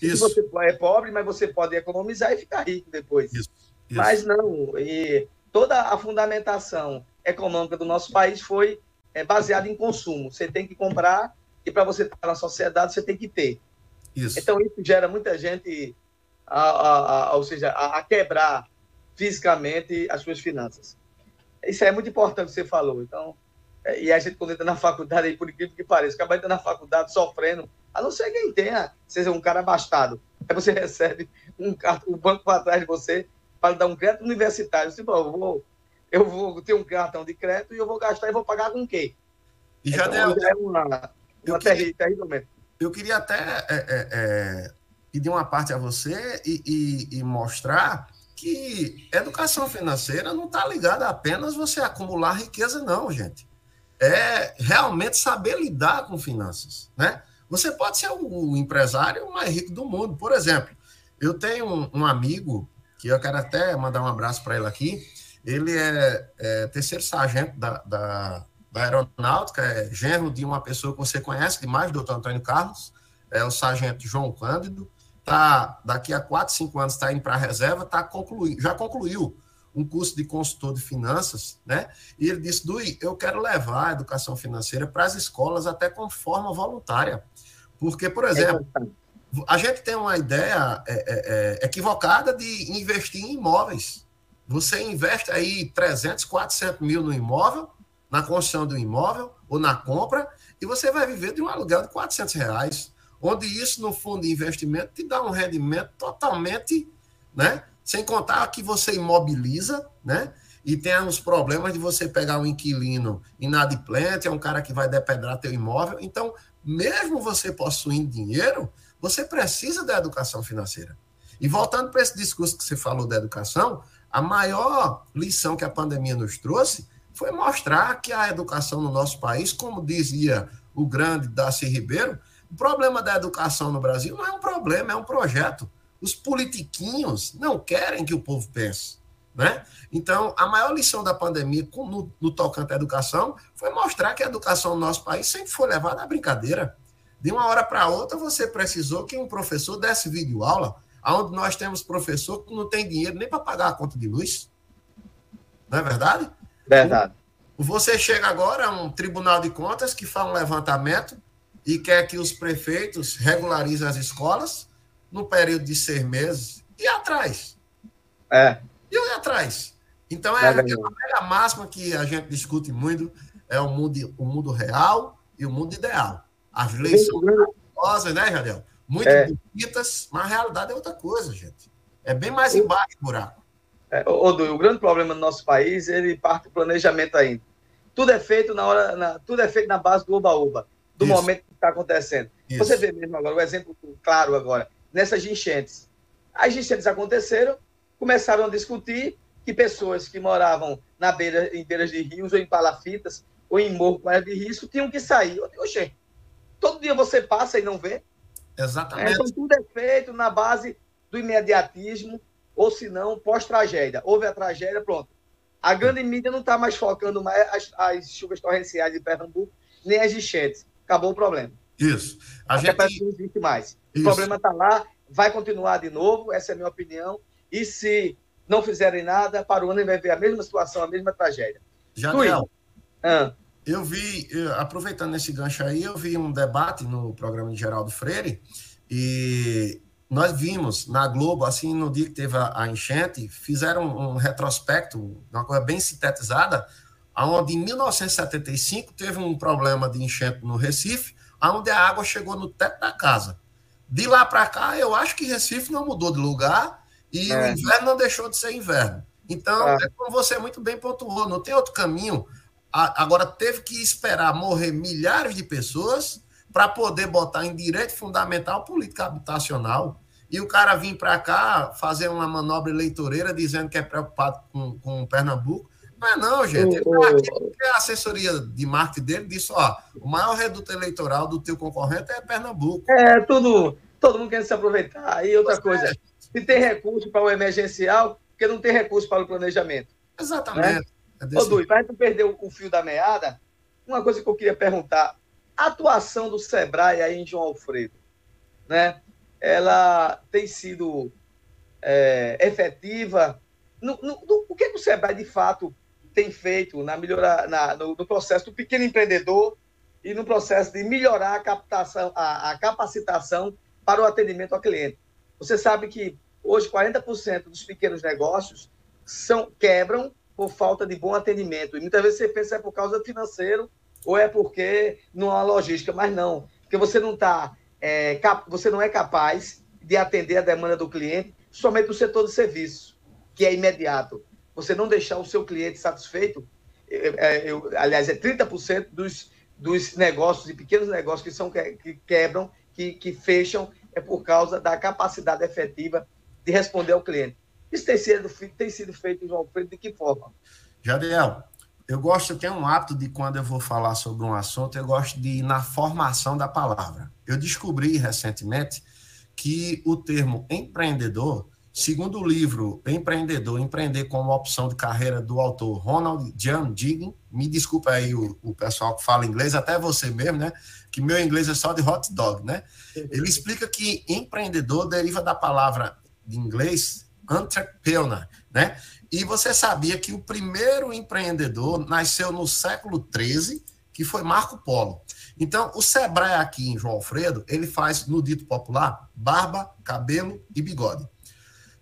Isso. Se você é pobre, mas você pode economizar e ficar rico depois. Isso. Isso. Mas não, e toda a fundamentação econômica do nosso país foi é, baseada em consumo. Você tem que comprar e para você estar na sociedade você tem que ter. Isso. Então isso gera muita gente, a, a, a, ou seja, a, quebrar fisicamente as suas finanças. Isso é muito importante que você falou. Então, e a gente quando entra na faculdade, aí, por incrível que pareça, acaba entrando na faculdade sofrendo, a não ser quem tenha, seja um cara abastado. Aí você <laughs> recebe um, um banco para trás de você para dar um crédito universitário. Você fala, eu vou, eu vou ter um cartão de crédito e eu vou gastar e vou pagar com o quê? E já então, deu. É uma, uma eu, queria, eu queria até é, é, é, pedir uma parte a você e, e, e mostrar que educação financeira não está ligada a apenas você acumular riqueza, não, gente. É realmente saber lidar com finanças, né? Você pode ser o empresário mais rico do mundo. Por exemplo, eu tenho um, amigo que eu quero até mandar um abraço para ele aqui. Ele é, é terceiro sargento da, da, da, aeronáutica, é genro de uma pessoa que você conhece demais, doutor Antônio Carlos, é o sargento João Cândido. Tá, daqui a quatro, cinco anos está indo para a reserva, tá concluindo, já concluiu um curso de consultor de finanças, né? E ele disse, Dui, eu quero levar a educação financeira para as escolas até com forma voluntária. Porque, por exemplo, a gente tem uma ideia é, é, é, equivocada de investir em imóveis. Você investe aí 300, 400 mil no imóvel, na construção do imóvel ou na compra, e você vai viver de um aluguel de 400 reais, onde isso, no fundo de investimento, te dá um rendimento totalmente, né? Sem contar que você imobiliza, né? E tem os problemas de você pegar um inquilino inadimplente, é um cara que vai depedrar teu imóvel. Então, mesmo você possuindo dinheiro, você precisa da educação financeira. E voltando para esse discurso que você falou da educação, a maior lição que a pandemia nos trouxe foi mostrar que a educação no nosso país, como dizia o grande Darcy Ribeiro, o problema da educação no Brasil não é um problema, é um projeto. Os politiquinhos não querem que o povo pense. Né? Então, a maior lição da pandemia no, no tocante à educação foi mostrar que a educação no nosso país sempre foi levada à brincadeira. De uma hora para outra, você precisou que um professor desse vídeo aula, onde nós temos professor que não tem dinheiro nem para pagar a conta de luz. Não é verdade? Verdade. Você chega agora a um tribunal de contas que faz um levantamento e quer que os prefeitos regularizem as escolas no período de seis meses. E atrás? É. E atrás? Então, é, é a velha máxima que a gente discute muito, é o mundo, o mundo real e o mundo ideal. As leis são maravilhosas, né, Jadel? Muito é. bonitas, mas a realidade é outra coisa, gente. É bem mais embaixo do buraco. É, o, o grande problema do nosso país, ele parte do planejamento ainda. Tudo é feito na hora, na, tudo é feito na base do oba-oba, do Isso. momento que está acontecendo. Isso. Você vê mesmo agora, o exemplo claro agora, nessas enchentes. As enchentes aconteceram, começaram a discutir que pessoas que moravam na beira, em beiras de rios ou em palafitas ou em morro com área de risco tinham que sair. Oxê, todo dia você passa e não vê. Exatamente. então tudo é feito na base do imediatismo, ou se não, pós-tragédia. Houve a tragédia, pronto. A grande mídia não está mais focando mais as, as, chuvas torrenciais de Pernambuco, nem as enchentes. Acabou o problema. Isso. A, a gente não existe mais. Isso. O problema está lá, vai continuar de novo, essa é a minha opinião. E se não fizerem nada, para o ano vai ver a mesma situação, a mesma tragédia. Janiel, ah. eu vi, aproveitando esse gancho aí, eu vi um debate no programa de Geraldo Freire e nós vimos na Globo, assim, no dia que teve a, enchente, fizeram um retrospecto, uma coisa bem sintetizada, onde em 1975 teve um problema de enchente no Recife, onde a água chegou no teto da casa. De lá para cá, eu acho que Recife não mudou de lugar e é. o inverno não deixou de ser inverno. Então, é. é como você muito bem pontuou, não tem outro caminho. Agora, teve que esperar morrer milhares de pessoas para poder botar em direito fundamental política habitacional. E o cara vir para cá fazer uma manobra eleitoreira dizendo que é preocupado com, com Pernambuco. Não é não, gente. Tá a assessoria de marketing dele disse, ó, o maior reduto eleitoral do teu concorrente é Pernambuco. É, tudo, todo mundo quer se aproveitar. E outra pois coisa, é. se tem recurso para o emergencial, porque não tem recurso para o planejamento. Exatamente. Né? É Ô, Dui, para não perder o fio da meada, uma coisa que eu queria perguntar, a atuação do Sebrae aí em João Alfredo, né? Ela tem sido é, efetiva? No, no, no, o que, que o Sebrae, de fato, tem feito na melhora, na, no, no, processo do pequeno empreendedor e no processo de melhorar a, captação, a, a capacitação para o atendimento ao cliente. Você sabe que hoje 40% dos pequenos negócios são quebram por falta de bom atendimento. E muitas vezes você pensa é por causa financeiro ou é porque não há logística, mas não, porque você não está, é, você não é capaz de atender a demanda do cliente somente no setor de serviço, que é imediato você não deixar o seu cliente satisfeito, é, é, eu, aliás, é 30% dos, dos negócios e pequenos negócios que, são, que quebram, que, que fecham, é por causa da capacidade efetiva de responder ao cliente. Isso tem sido, tem sido feito, João Pedro, de que forma? Jadiel, eu gosto, eu tenho um hábito de quando eu vou falar sobre um assunto, eu gosto de ir na formação da palavra. Eu descobri recentemente que o termo empreendedor Segundo o livro Empreendedor, Empreender como Opção de Carreira, do autor Ronald Jan Diggin, me desculpa aí o, o, pessoal que fala inglês, até você mesmo, né? Que meu inglês é só de hot dog, né? Ele explica que empreendedor deriva da palavra de inglês entrepreneur, né? E você sabia que o primeiro empreendedor nasceu no século XIII, que foi Marco Polo. Então, o Sebrae aqui em João Alfredo, ele faz, no dito popular, barba, cabelo e bigode.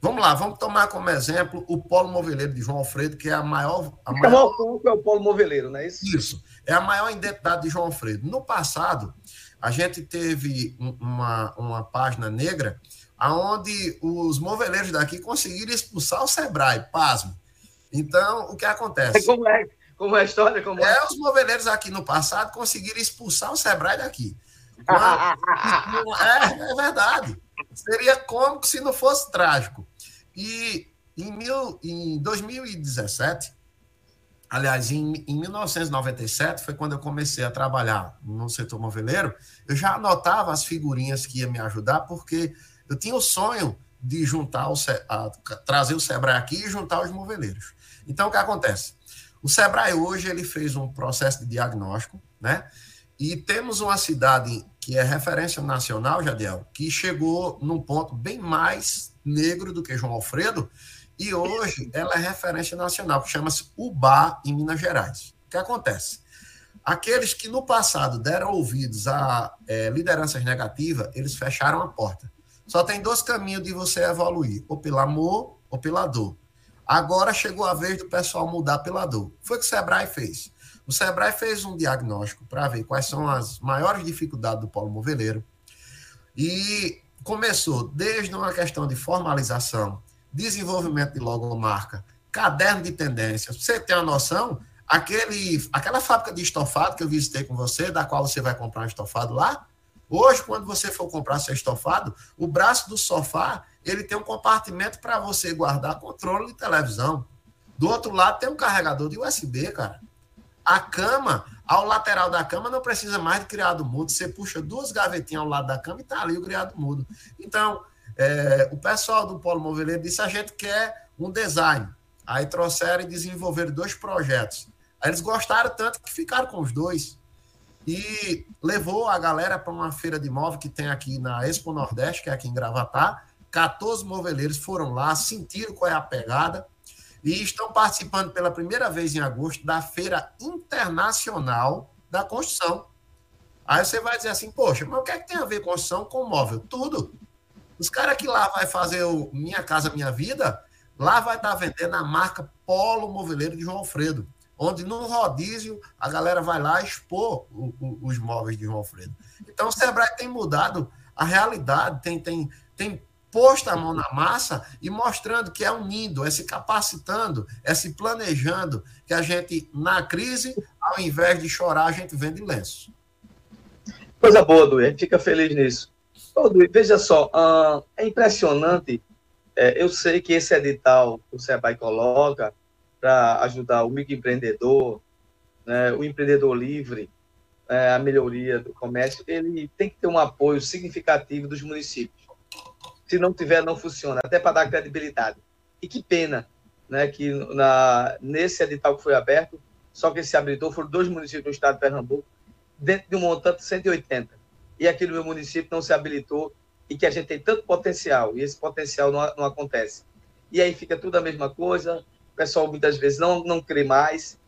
Vamos lá, vamos tomar como exemplo o Polo Moveleiro de João Alfredo, que é a maior. A maior... é o Polo Moveleiro, não é isso? Isso. É a maior identidade de João Alfredo. No passado, a gente teve uma, uma página negra onde os moveleiros daqui conseguiram expulsar o Sebrae, pasmo. Então, o que acontece? <laughs> Como é, como é a história? Como é? é, os moveleiros aqui no passado conseguiram expulsar o Sebrae daqui. <laughs> É, é verdade. Seria cômico se não fosse trágico. E em, mil, em 2017, aliás, em, em 1997, foi quando eu comecei a trabalhar no setor moveleiro, eu já anotava as figurinhas que ia me ajudar, porque eu tinha o sonho de juntar o, a, trazer o Sebrae aqui e juntar os moveleiros. Então, o que acontece? O Sebrae hoje ele fez um processo de diagnóstico, né? E temos uma cidade que é referência nacional, Jadiel, que chegou num ponto bem mais negro do que João Alfredo, e hoje ela é referência nacional, que chama-se UBA, em Minas Gerais. O que acontece? Aqueles que no passado deram ouvidos a é, lideranças negativas, eles fecharam a porta. Só tem dois caminhos de você evoluir, ou pelo amor ou pela dor. Agora chegou a vez do pessoal mudar pela dor. Foi o que o Sebrae fez. O Sebrae fez um diagnóstico para ver quais são as maiores dificuldades do polo moveleiro e começou desde uma questão de formalização, desenvolvimento de logomarca, caderno de tendências. Você ter uma noção, aquele, aquela fábrica de estofado que eu visitei com você, da qual você vai comprar um estofado lá, hoje, quando você for comprar seu estofado, o braço do sofá, ele tem um compartimento para você guardar controle de televisão. Do outro lado tem um carregador de USB, cara. A cama, ao lateral da cama, não precisa mais de criado mudo. Você puxa duas gavetinhas ao lado da cama e está ali o criado mudo. Então, é, o pessoal do Polo Moveleiro disse: a gente quer um design. Aí trouxeram e desenvolveram dois projetos. Aí eles gostaram tanto que ficaram com os dois. E levou a galera para uma feira de móvel que tem aqui na Expo Nordeste, que é aqui em Gravatá. 14 moveleiros foram lá, sentiram qual é a pegada e estão participando pela primeira vez em agosto da Feira Internacional da Construção. Aí você vai dizer assim, poxa, mas o que é que tem a ver construção com móvel? Tudo. Os caras que lá vai fazer o Minha Casa Minha Vida, lá vai estar vendendo a marca Polo Moveleiro de João Alfredo, onde no rodízio a galera vai lá expor o, o, os móveis de João Alfredo. Então o Sebrae tem mudado a realidade, tem, tem, tem posto a mão na massa e mostrando que é unindo, é se capacitando, é se planejando, que a gente, na crise, ao invés de chorar, a gente vende lenço. Coisa boa, Dui, a gente fica feliz nisso. Ô, Dui, veja só, uh, é impressionante, é, eu sei que esse edital que o Sebrae coloca para ajudar o microempreendedor, né, o empreendedor livre, é, a melhoria do comércio, ele tem que ter um apoio significativo dos municípios se não tiver, não funciona, até para dar credibilidade. E que pena né, que na, nesse edital que foi aberto, só que se habilitou foram dois municípios do estado de Pernambuco, dentro de um montante de 180. E aqui no meu município não se habilitou e que a gente tem tanto potencial, e esse potencial não, não acontece. E aí fica tudo a mesma coisa, o pessoal muitas vezes não, não crê mais,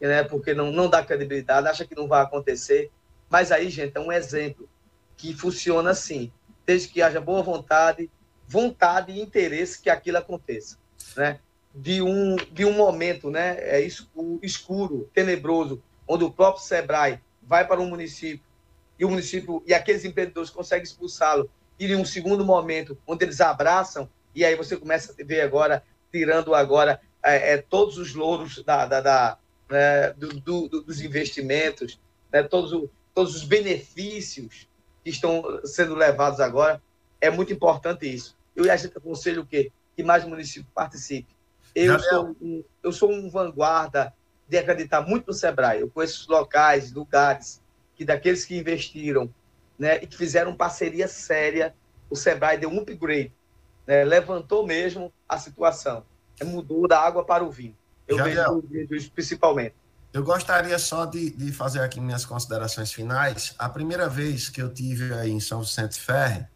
né, porque não, não dá credibilidade, acha que não vai acontecer. Mas aí, gente, é um exemplo que funciona assim desde que haja boa vontade, vontade e interesse que aquilo aconteça, né? De um, de um momento, né, é escuro, tenebroso, onde o próprio Sebrae vai para um município e o município e aqueles empreendedores conseguem expulsá-lo e em um segundo momento onde eles abraçam e aí você começa a ver agora tirando agora é, é todos os louros da, da, da né, do, do, dos investimentos, né, todos, todos os benefícios que estão sendo levados agora. É muito importante isso. Eu gente aconselho o quê? Que mais municípios participem. Eu sou, um, eu sou um vanguarda de acreditar muito no Sebrae. Eu conheço locais, lugares, que daqueles que investiram né, e que fizeram parceria séria, o Sebrae deu um upgrade, né, levantou mesmo a situação, mudou da água para o vinho. Eu vejo isso principalmente. Eu gostaria só de, de, fazer aqui minhas considerações finais. A primeira vez que eu tive aí em São Vicente Ferre,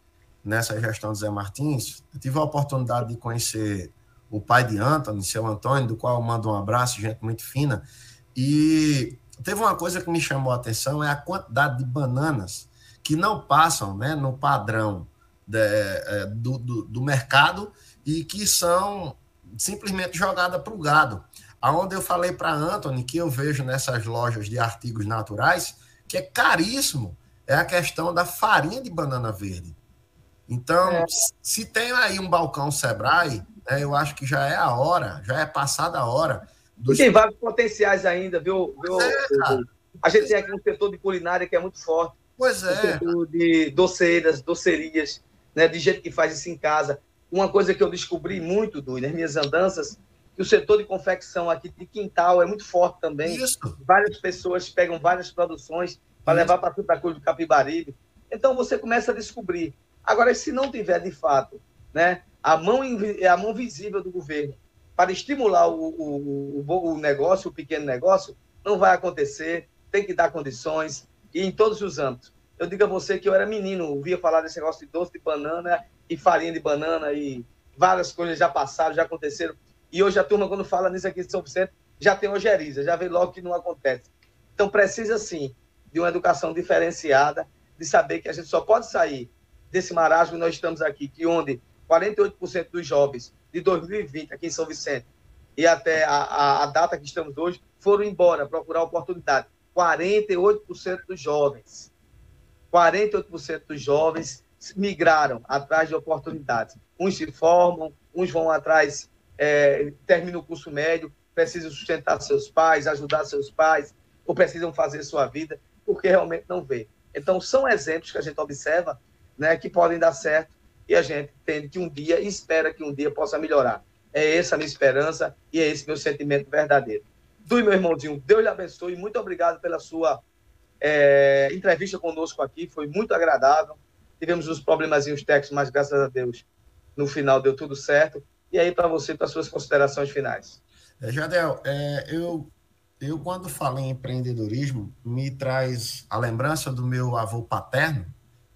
nessa gestão do Zé Martins, eu tive a oportunidade de conhecer o pai de Antônio, seu Antônio, do qual eu mando um abraço, gente muito fina. E teve uma coisa que me chamou a atenção, é a quantidade de bananas que não passam né, no padrão de, é, do, do, do mercado e que são simplesmente jogadas para o gado. Aonde eu falei para Anthony que eu vejo nessas lojas de artigos naturais que é caríssimo é a questão da farinha de banana verde. Então, é. se tem aí um balcão Sebrae, né, eu acho que já é a hora, já é passada a hora. Dos... E tem vários potenciais ainda, viu? viu é, a gente tem aqui um setor de culinária que é muito forte. Pois é. Um setor de doceiras, docerias, né, de gente que faz isso em casa. Uma coisa que eu descobri muito, Du, nas minhas andanças, que o setor de confecção aqui de quintal é muito forte também. Isso. Várias pessoas pegam várias produções para levar para Santa Cruz do Capibaribe. Então você começa a descobrir. Agora, se não tiver de fato né, a, mão, a mão visível do governo para estimular o, o, o, o negócio, o pequeno negócio, não vai acontecer. Tem que dar condições e em todos os âmbitos. Eu digo a você que eu era menino, ouvia falar desse negócio de doce de banana e farinha de banana e várias coisas já passaram, já aconteceram. E hoje a turma, quando fala nisso aqui de São Vicente, já tem ojeriza, já vê logo que não acontece. Então precisa sim de uma educação diferenciada, de saber que a gente só pode sair desse marasmo que nós estamos aqui, que onde 48% dos jovens de 2020 aqui em São Vicente e até a, a, a data que estamos hoje foram embora procurar oportunidade. 48% dos jovens. 48% dos jovens migraram atrás de oportunidades. Uns se formam, uns vão atrás é, termina o curso médio, precisam sustentar seus pais, ajudar seus pais, ou precisam fazer sua vida, porque realmente não vê. Então, são exemplos que a gente observa né, que podem dar certo e a gente entende que um dia e espera que um dia possa melhorar. É essa a minha esperança e é esse meu sentimento verdadeiro. Du, meu irmãozinho, Deus lhe abençoe muito obrigado pela sua é, entrevista conosco aqui, foi muito agradável. Tivemos uns problemazinhos técnicos, mas graças a Deus no final deu tudo certo. E aí, para você, para suas considerações finais. É, Jadel, é, eu, eu quando falo em empreendedorismo, me traz a lembrança do meu avô paterno,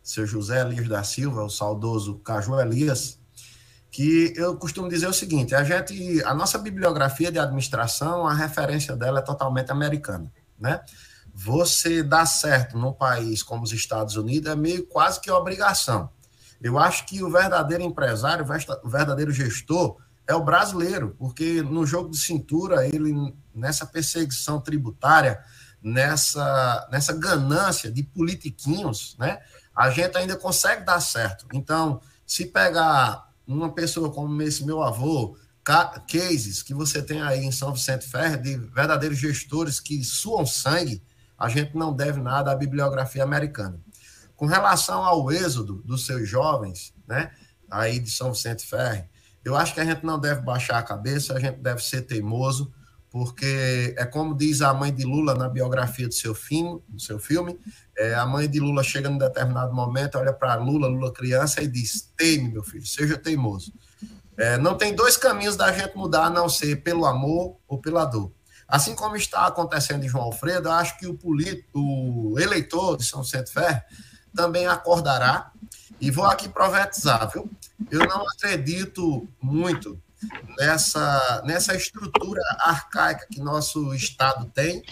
seu José Elias da Silva, o saudoso Caju Elias, que eu costumo dizer o seguinte: a gente, a nossa bibliografia de administração, a referência dela é totalmente americana, né? Você dar certo num país como os Estados Unidos é meio quase que obrigação. Eu acho que o verdadeiro empresário, o verdadeiro gestor é o brasileiro, porque no jogo de cintura, ele nessa perseguição tributária, nessa, nessa ganância de politiquinhos, né? A gente ainda consegue dar certo. Então, se pegar uma pessoa como esse meu avô, cases que você tem aí em São Vicente Ferre, de verdadeiros gestores que suam sangue, a gente não deve nada à bibliografia americana. Com relação ao êxodo dos seus jovens, né, aí de São Vicente Ferre, eu acho que a gente não deve baixar a cabeça, a gente deve ser teimoso, porque é como diz a mãe de Lula na biografia do seu filme, do seu filme é, a mãe de Lula chega num determinado momento, olha para Lula, Lula criança, e diz: teime, meu filho, seja teimoso. É, não tem dois caminhos da gente mudar a não ser pelo amor ou pela dor. Assim como está acontecendo em João Alfredo, acho que o, o eleitor de São Vicente Ferre também acordará. E vou aqui profetizar, viu? Eu não acredito muito nessa, nessa estrutura arcaica que nosso Estado tem,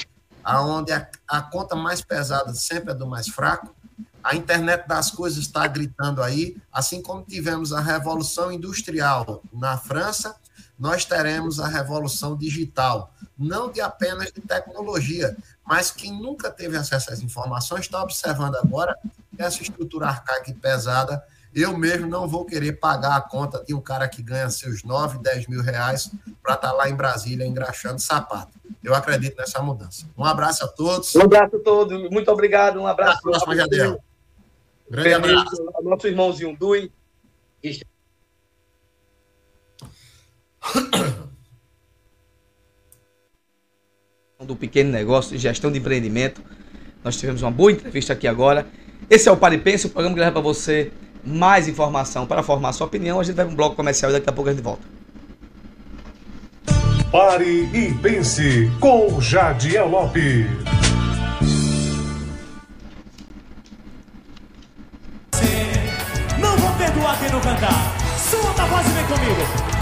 aonde a, a conta mais pesada sempre é do mais fraco. A internet das coisas está gritando aí, assim como tivemos a revolução industrial na França, nós teremos a revolução digital, não de apenas de tecnologia, mas quem nunca teve acesso às informações está observando agora essa estrutura arcaica e pesada. Eu mesmo não vou querer pagar a conta de um cara que ganha seus 9, 10 mil reais para estar tá lá em Brasília engraxando sapato. Eu acredito nessa mudança. Um abraço a todos. Um abraço a todos. Muito obrigado. Um abraço. Até a próxima, Jadel. Grande abraço. Nosso irmãozinho Dui. <coughs> do pequeno negócio, gestão de empreendimento. Nós tivemos uma boa entrevista aqui agora. Esse é o Paripense, o programa que leva para você mais informação para formar sua opinião. A gente vai para um bloco comercial e daqui a pouco a gente volta. Pare e pense com Jadiel Lopes. Não vou perdoar quem não cantar. Solta a voz e vem comigo.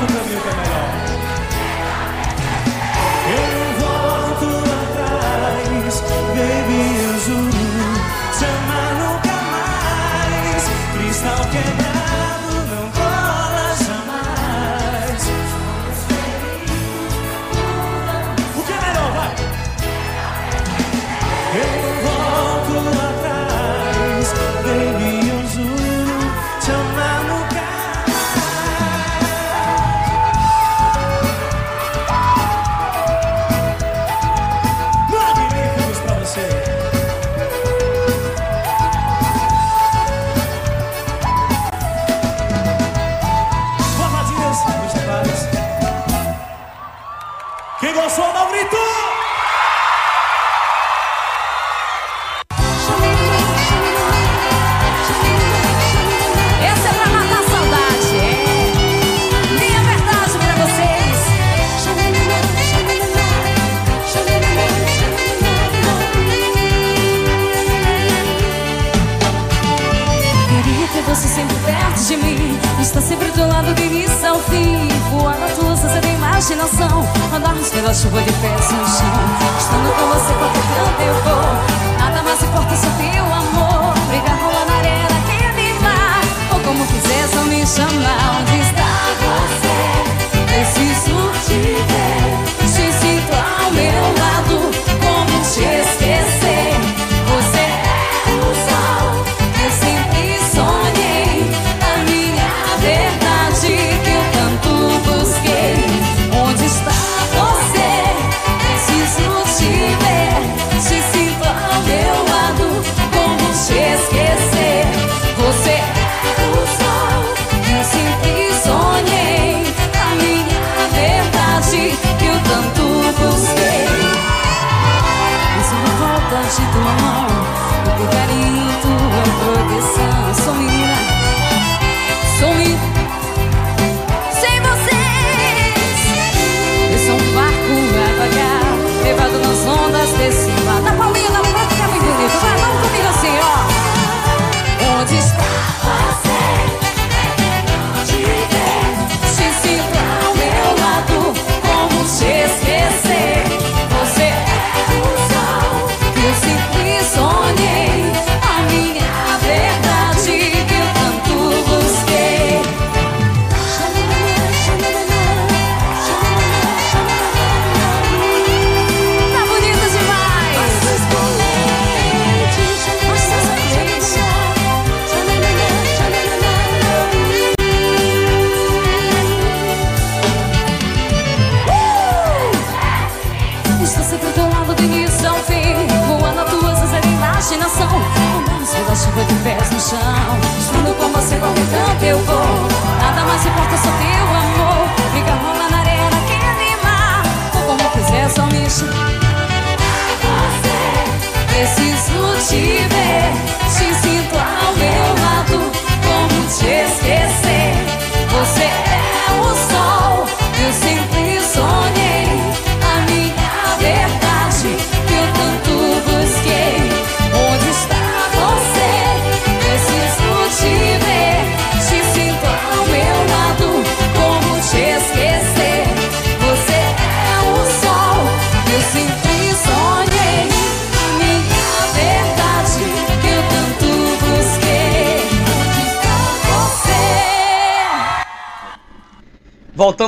Alto pra mim que é melhor. Eu não volto atrás, baby. Te amar nunca mais. Cristal quebrado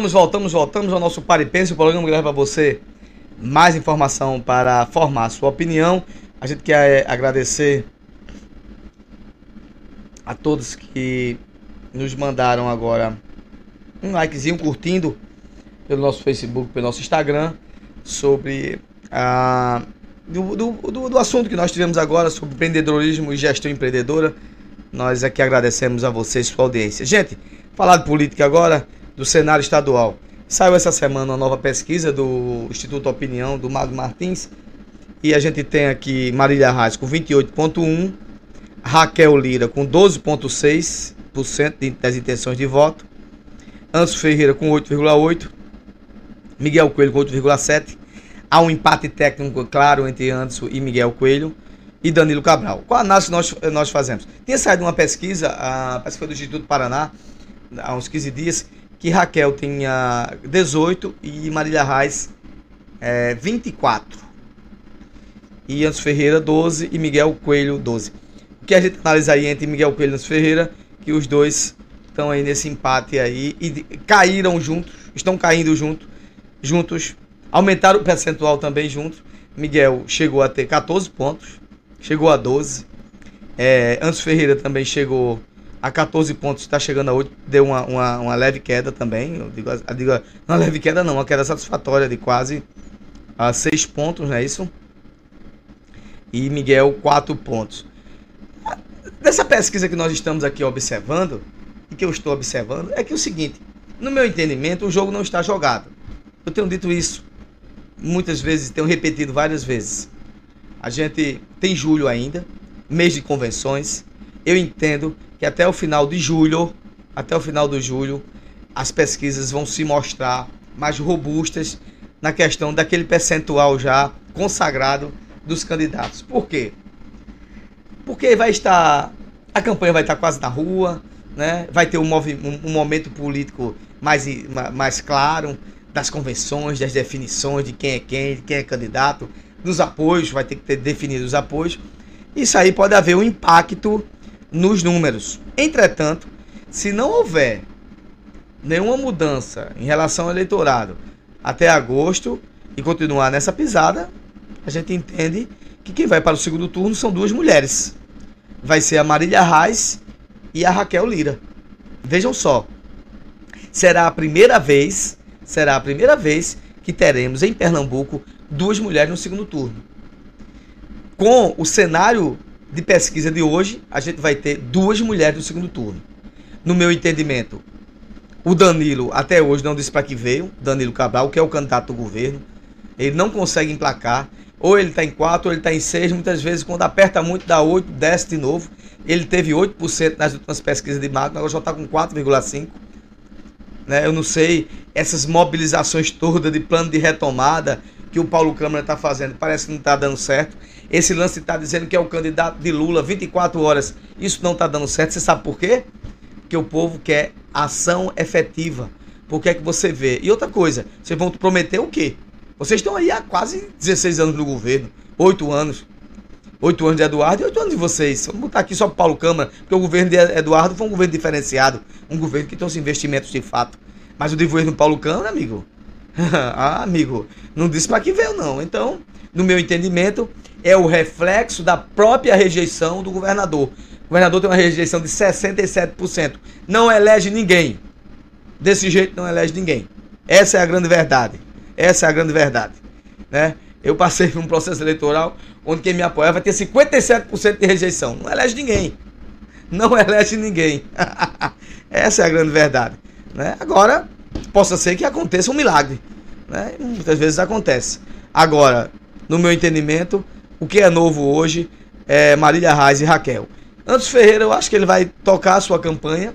Voltamos, voltamos, voltamos ao nosso Paripense, o programa que leva você mais informação para formar a sua opinião. A gente quer eh, agradecer a todos que nos mandaram agora um likezinho curtindo pelo nosso Facebook, pelo nosso Instagram, sobre a do, do, do, do assunto que nós tivemos agora sobre empreendedorismo e gestão empreendedora. Nós aqui agradecemos a vocês sua audiência. Gente, falar de política agora, do cenário estadual. Saiu essa semana uma nova pesquisa do Instituto Opinião, do Mago Martins, e a gente tem aqui Marília Reis com 28,1%, Raquel Lira com 12,6% de- das intenções de voto, Anso Ferreira com 8,8%, Miguel Coelho com 8,7%. Há um empate técnico claro entre Anderson e Miguel Coelho e Danilo Cabral. Qual análise nós, nós fazemos? Tinha saído uma pesquisa, a pesquisa do Instituto Paraná, há uns 15 dias, que Raquel tinha 18 e Marília Reis é, 24. E Anderson Ferreira 12 e Miguel Coelho 12. O que a gente analisa aí entre Miguel Coelho e Anderson Ferreira, que os dois estão aí nesse empate aí e caíram juntos, estão caindo juntos, juntos, aumentaram o percentual também juntos. Miguel chegou a ter 14 pontos, chegou a 12. É, Anderson Ferreira também chegou a 14 pontos, está chegando a 8, deu uma, uma, uma leve queda também. Eu digo, eu digo, não leve queda não, uma queda satisfatória de quase a 6 pontos, não é isso? E Miguel 4 pontos. Dessa pesquisa que nós estamos aqui observando, e que eu estou observando, é que é o seguinte, no meu entendimento, o jogo não está jogado. Eu tenho dito isso muitas vezes, tenho repetido várias vezes. A gente tem julho ainda, mês de convenções. Eu entendo que até o final de julho, até o final de julho, as pesquisas vão se mostrar mais robustas na questão daquele percentual já consagrado dos candidatos. Por quê? Porque vai estar a campanha vai estar quase na rua, né? Vai ter um, um- momento político mais, mais claro das convenções, das definições de quem é quem, de quem é candidato, dos apoios, vai ter que ter definido os apoios. Isso aí pode haver um impacto nos números. Entretanto, se não houver nenhuma mudança em relação ao eleitorado até agosto e continuar nessa pisada, a gente entende que quem vai para o segundo turno são duas mulheres. Vai ser a Marília Reis e a Raquel Lira. Vejam só. Será a primeira vez, será a primeira vez que teremos em Pernambuco duas mulheres no segundo turno. Com o cenário de pesquisa de hoje, a gente vai ter duas mulheres no segundo turno. No meu entendimento, o Danilo até hoje não disse para que veio, Danilo Cabral, que é o candidato do governo. Ele não consegue emplacar. Ou ele está em 4, ou ele está em 6. Muitas vezes, quando aperta muito, dá 8, desce de novo. Ele teve 8% nas últimas pesquisas de Magno, agora já está com 4,5%. Né? Eu não sei, essas mobilizações todas de plano de retomada que o Paulo Câmara está fazendo, parece que não está dando certo. Esse lance está dizendo que é o candidato de Lula 24 horas. Isso não está dando certo. Você sabe por quê? Porque o povo quer ação efetiva. Por que é que você vê? E outra coisa, vocês vão prometer o quê? Vocês estão aí há quase 16 anos no governo, 8 anos. 8 anos de Eduardo e 8 anos de vocês. Vamos botar aqui só para Paulo Câmara, porque o governo de Eduardo foi um governo diferenciado, um governo que trouxe investimentos de fato. Mas o de governo Paulo Câmara, amigo, <laughs> ah, amigo, não disse para que veio não. Então, no meu entendimento, é o reflexo da própria rejeição do governador. O governador tem uma rejeição de 67%. Não elege ninguém. Desse jeito não elege ninguém. Essa é a grande verdade. Essa é a grande verdade, né? Eu passei por um processo eleitoral onde quem me apoiava tinha 57% de rejeição. Não elege ninguém. Não <laughs> elege ninguém. <laughs> Essa é a grande verdade. Né? Agora, possa ser que aconteça um milagre. Né? Muitas vezes acontece. Agora, no meu entendimento, o que é novo hoje é Marília Reis e Raquel. Antes Ferreira, eu acho que ele vai tocar a sua campanha,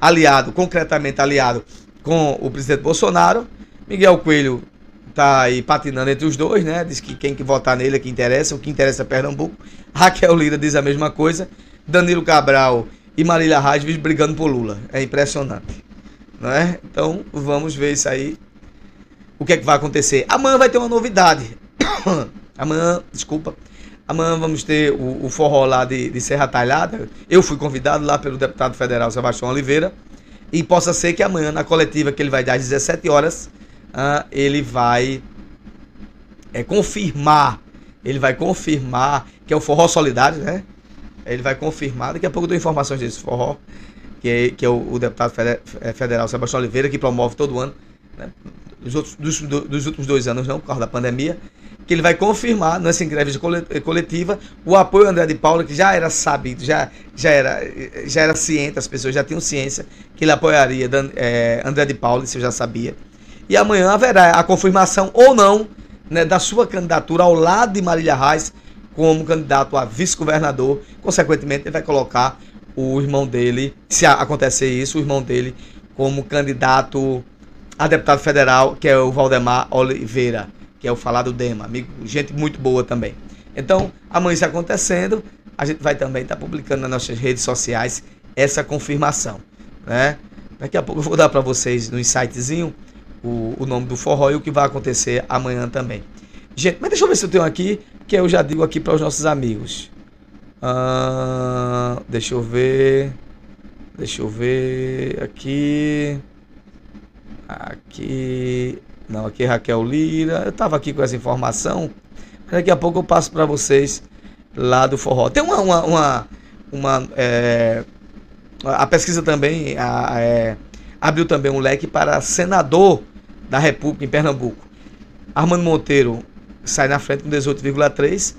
aliado, concretamente aliado com o presidente Bolsonaro. Miguel Coelho tá aí patinando entre os dois, né? Diz que quem que votar nele é que interessa, o que interessa é Pernambuco. <laughs> Raquel Lira diz a mesma coisa. Danilo Cabral e Marília Reis brigando por Lula. É impressionante. Não é? Então vamos ver isso aí. O que é que vai acontecer? Amanhã vai ter uma novidade. <coughs> Amanhã, desculpa. Amanhã vamos ter o, o forró lá de, de, Serra Talhada. Eu fui convidado lá pelo deputado federal Sebastião Oliveira. E possa ser que amanhã, na coletiva que ele vai dar às 17 horas, uh, ele vai é, confirmar. Ele vai confirmar que é o forró solidário, né? Ele vai confirmar. Daqui a pouco eu dou informações desse forró, que é, que é o, o deputado é, federal Sebastião Oliveira, que promove todo ano. Né? Dos, outros, dos, dos últimos dois anos, não, por causa da pandemia que ele vai confirmar nessa entrevista coletiva o apoio ao André de Paula, que já era sabido, já, já, era, já era ciente, as pessoas já tinham ciência que ele apoiaria é, André de Paula, isso eu já sabia. E amanhã haverá a confirmação ou não né, da sua candidatura ao lado de Marília Reis como candidato a vice-governador. Consequentemente, ele vai colocar o irmão dele, se acontecer isso, o irmão dele como candidato a deputado federal, que é o Valdemar Oliveira que é o Falado Dema, amigo, gente muito boa também. Então, amanhã isso acontecendo, a gente vai também estar tá publicando nas nossas redes sociais essa confirmação, né? Daqui a pouco eu vou dar para vocês no insightzinho o, o nome do forró e o que vai acontecer amanhã também. Gente, mas deixa eu ver se eu tenho aqui, que eu já digo aqui para os nossos amigos. Ah, deixa eu ver. Deixa eu ver aqui. Aqui. Não, aqui é Raquel Lira. Eu estava aqui com essa informação. Daqui a pouco eu passo para vocês lá do forró. Tem uma. uma, uma, uma é, a pesquisa também a, é, abriu também um leque para senador da República em Pernambuco. Armando Monteiro sai na frente com 18,3.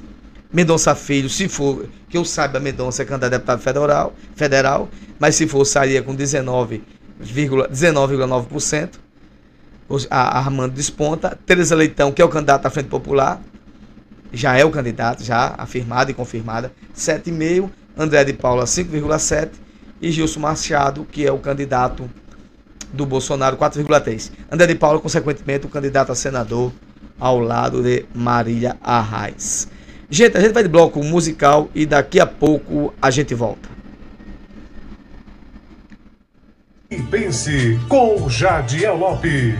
Mendonça Filho, se for, que eu saiba, Mendonça é candidato a deputado federal, federal, mas se for, sairia com 19,9%. 19, a Armando desponta. Teresa Leitão, que é o candidato à Frente Popular, já é o candidato, já afirmado e confirmada, 7,5. André de Paula, 5,7. E Gilson Machado, que é o candidato do Bolsonaro, 4,3. André de Paula, consequentemente, o candidato a senador ao lado de Marília Arraes. Gente, a gente vai de bloco musical e daqui a pouco a gente volta. E pense com Jadiel Lopes.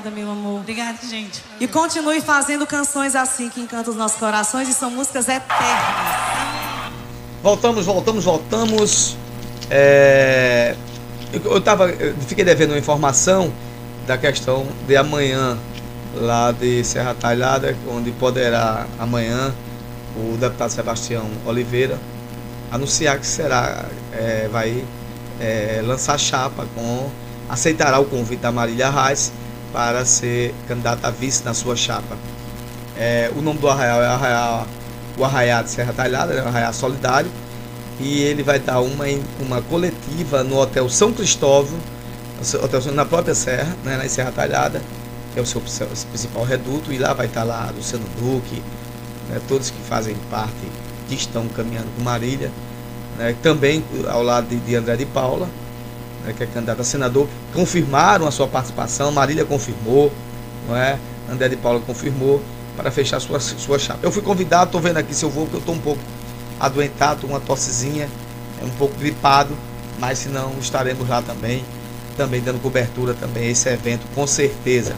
Obrigada, meu amor. Obrigada, gente. E continue fazendo canções assim que encantam os nossos corações e são músicas eternas. Voltamos, voltamos, voltamos. É, Eu, eu tava, eu fiquei devendo uma informação da questão de amanhã, lá de Serra Talhada, onde poderá amanhã o deputado Sebastião Oliveira anunciar que será, é, vai é, lançar chapa com, aceitará o convite da Marília Reis para ser candidata a vice na sua chapa. É, o nome do arraial é arraial, o Arraiá de Serra Talhada, né, o Arraiá Solidário, e ele vai dar uma, uma coletiva no Hotel São Cristóvão, hotel na própria Serra, né, na Serra Talhada, que é o seu, seu principal reduto, e lá vai estar lá Luciano Duque, né, todos que fazem parte, que estão caminhando com Marília, né, também ao lado de, de André de Paula, né, que é candidato a senador, confirmaram a sua participação, Marília confirmou, não é? André de Paula confirmou para fechar sua, sua chapa. Eu fui convidado, estou vendo aqui se eu vou, porque eu estou um pouco adoentado, uma tossezinha, é um pouco gripado, mas se não estaremos lá também, também dando cobertura também a esse evento, com certeza.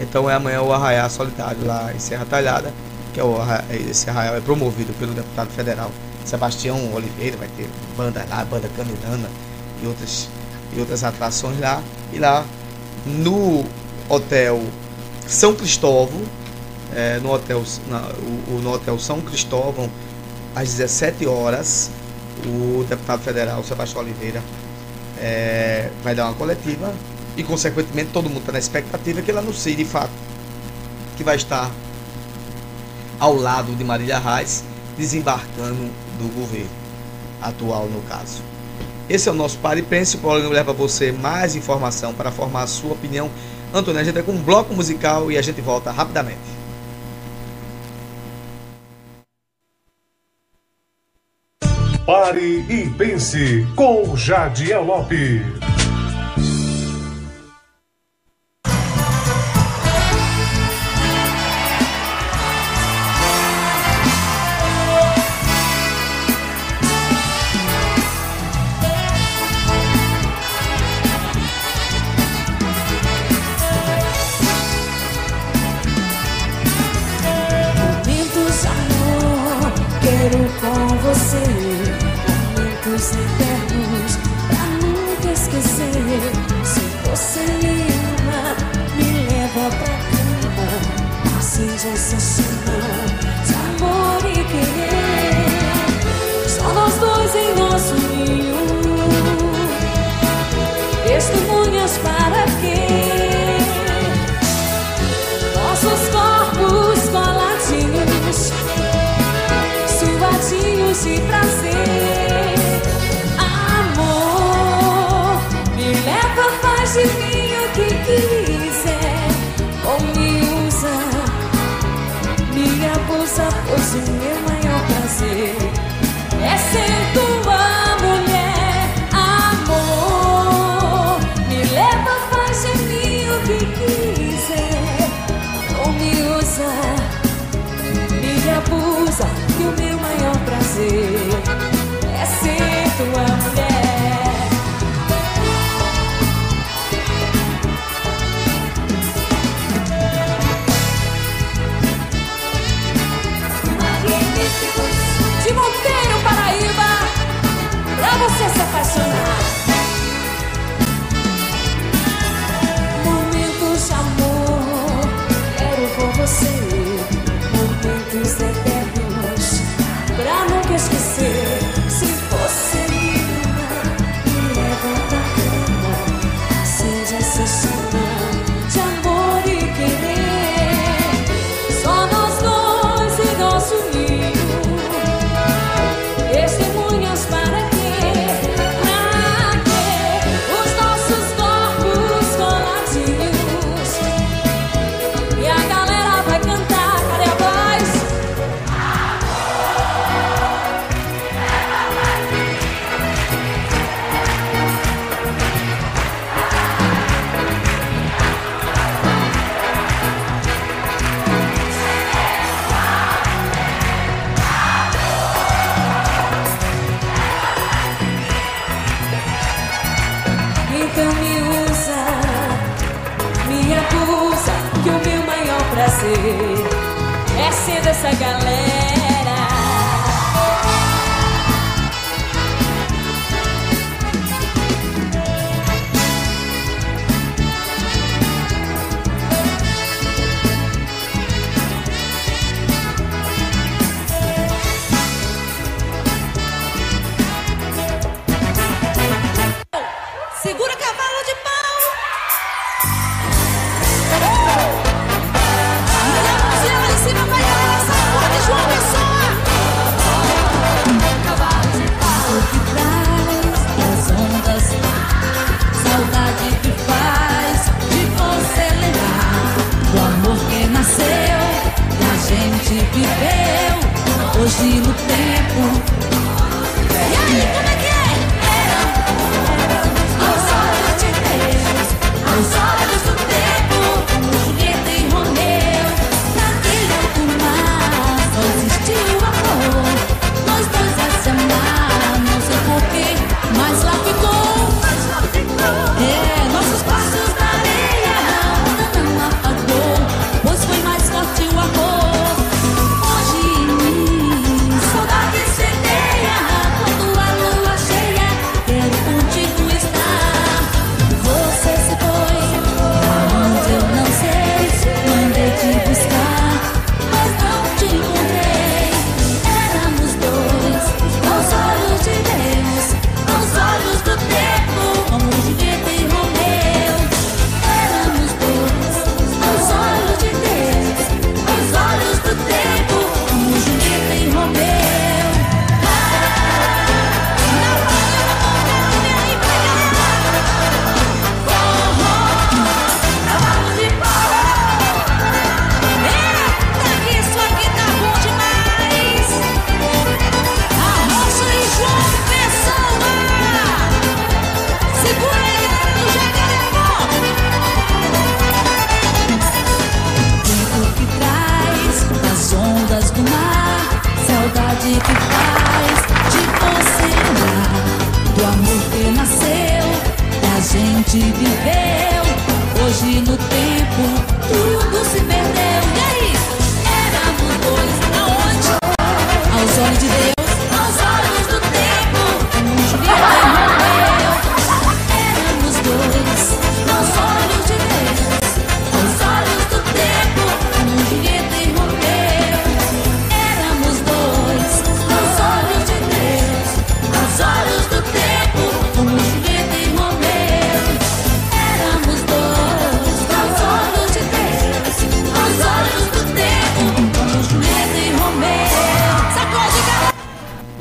Então é amanhã o Arraiá Solidário lá em Serra Talhada, que é o esse arraial é promovido pelo deputado federal Sebastião Oliveira, vai ter banda lá, banda Caminana e outras, e outras atrações lá. E lá no Hotel São Cristóvão, é, no, hotel, na- o- no Hotel São Cristóvão, às 17 horas, o deputado federal Sebastião Oliveira é, vai dar uma coletiva e, consequentemente, todo mundo está na expectativa que ele anuncie de fato que vai estar ao lado de Marília Reis, desembarcando do governo atual, no caso. Esse é o nosso Pare e Pense. O programa leva você mais informação para formar a sua opinião. Antônio, a gente vai com um bloco musical e a gente volta rapidamente. Pare e pense com Jadiel Lopes.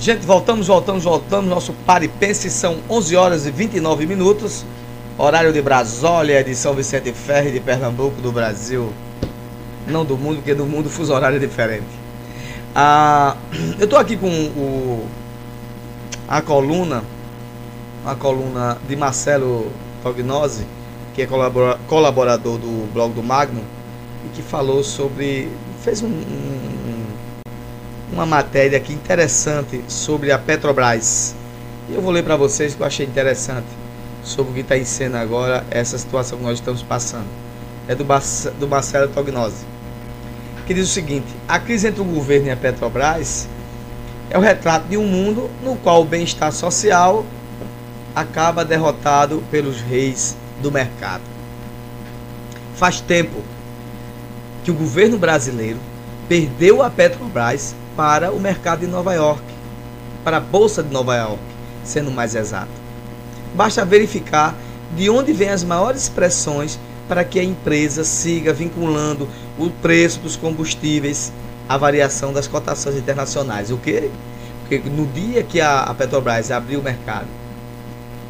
Gente, voltamos, voltamos, voltamos. Nosso pare-pense são 11 horas e 29 minutos. Horário de Brasília, de São Vicente Ferre, de Pernambuco, do Brasil. Não do mundo, porque do mundo o fuso horário é diferente. Ah, <clears throat> eu estou aqui com o, a coluna, a coluna de Marcelo Tognosi, que é colaborador do blog do Magno, e que falou sobre. fez um, um uma matéria aqui interessante sobre a Petrobras. Eu vou ler para vocês que eu achei interessante sobre o que está em cena agora, essa situação que nós estamos passando. É do, Bac- do Marcelo Tognosi, que diz o seguinte: a crise entre o governo e a Petrobras é o retrato de um mundo no qual o bem-estar social acaba derrotado pelos reis do mercado. Faz tempo que o governo brasileiro perdeu a Petrobras para o mercado de Nova York, para a Bolsa de Nova York, sendo mais exato. Basta verificar de onde vêm as maiores pressões para que a empresa siga vinculando o preço dos combustíveis à variação das cotações internacionais. O quê? Porque no dia que a, a Petrobras abriu o mercado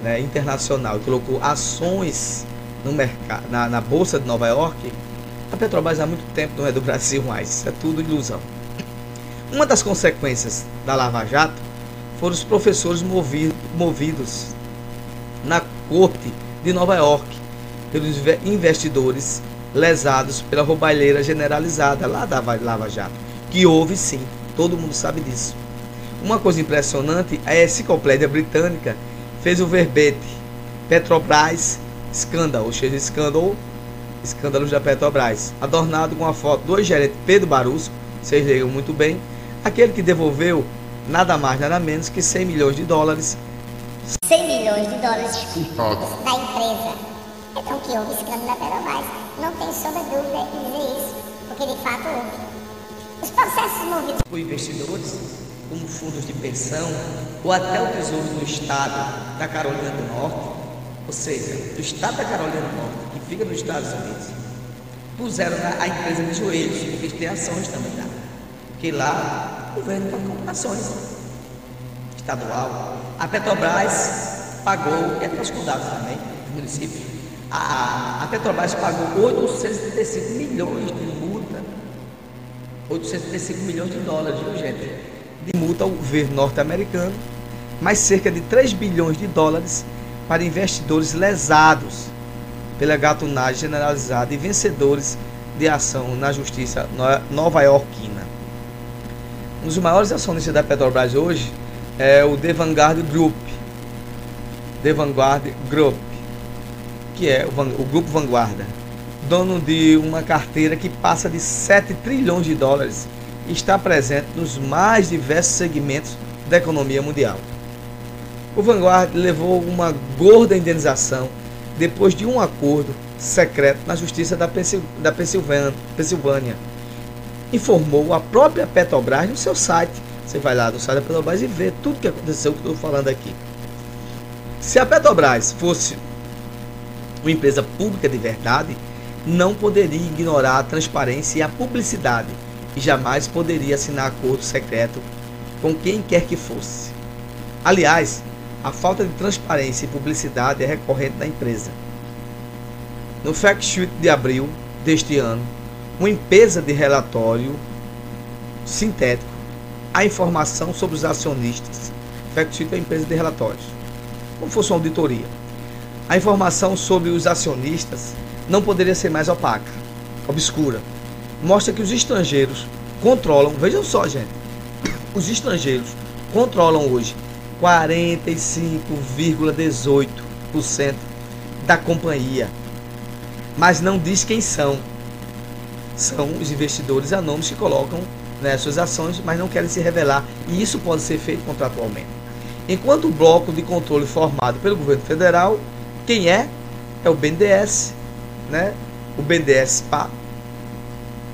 né, internacional e colocou ações no mercado, na, na Bolsa de Nova York, a Petrobras há muito tempo não é do <laughs> Brasil mais. Isso é tudo ilusão. Uma das consequências da Lava Jato foram os professores movi- movidos na corte de Nova York pelos inve- investidores lesados pela roubalheira generalizada lá da Va- Lava Jato, que houve sim, todo mundo sabe disso. Uma coisa impressionante, a enciclopédia britânica fez o verbete Petrobras Scandal, ou seja, escândalo, escândalos da Petrobras, adornado com a foto do gerente Pedro Barusco, vocês leiam muito bem, aquele que devolveu nada mais, nada menos que 100 milhões de dólares 100 milhões de dólares da empresa. Então que houve escândalo na Petrobras. Não tem sombra de dúvida em dizer isso, porque de fato houve. Os processos movidos por investidores, como fundos de pensão, ou até o Tesouro do Estado da Carolina do Norte, ou seja, do Estado da Carolina do Norte, que fica nos Estados Unidos, puseram a, a empresa de joelhos, porque tem ações também lá. Porque lá governo está com ações estadual. A Petrobras pagou, e até os condados também, do município, a, a Petrobras pagou 835 milhões de multa 835 milhões de dólares, viu, gente? De multa ao governo norte-americano, mais cerca de 3 bilhões de dólares para investidores lesados pela gatunagem generalizada e vencedores de ação na justiça no- nova-iorquina. Um dos maiores acionistas da Petrobras hoje é o The Vanguard Group. The Vanguard Group, que é o, o grupo Vanguarda dono de uma carteira que passa de 7 trilhões de dólares e está presente nos mais diversos segmentos da economia mundial. O Vanguard levou uma gorda indenização depois de um acordo secreto na justiça da, Pensil- da Pensilvânia, Pensilvânia. Informou a própria Petrobras no seu site. Você vai lá no site da Petrobras e vê tudo que aconteceu que eu estou falando aqui. Se a Petrobras fosse uma empresa pública de verdade, não poderia ignorar a transparência e a publicidade e jamais poderia assinar acordo secreto com quem quer que fosse. Aliás, a falta de transparência e publicidade é recorrente na empresa. No Fact Sheet de abril deste ano, uma empresa de relatório sintético a informação sobre os acionistas. Fact Sheet é uma empresa de relatórios, como fosse uma auditoria. A informação sobre os acionistas não poderia ser mais opaca, obscura. Mostra que os estrangeiros controlam, vejam só, gente, os estrangeiros controlam hoje 45,18% da companhia, mas não diz quem são. São os investidores anônimos que colocam né, suas ações, mas não querem se revelar, e isso pode ser feito contratualmente. Enquanto o bloco de controle formado pelo governo federal, quem é? É o BNDES, né? O BNDES PA,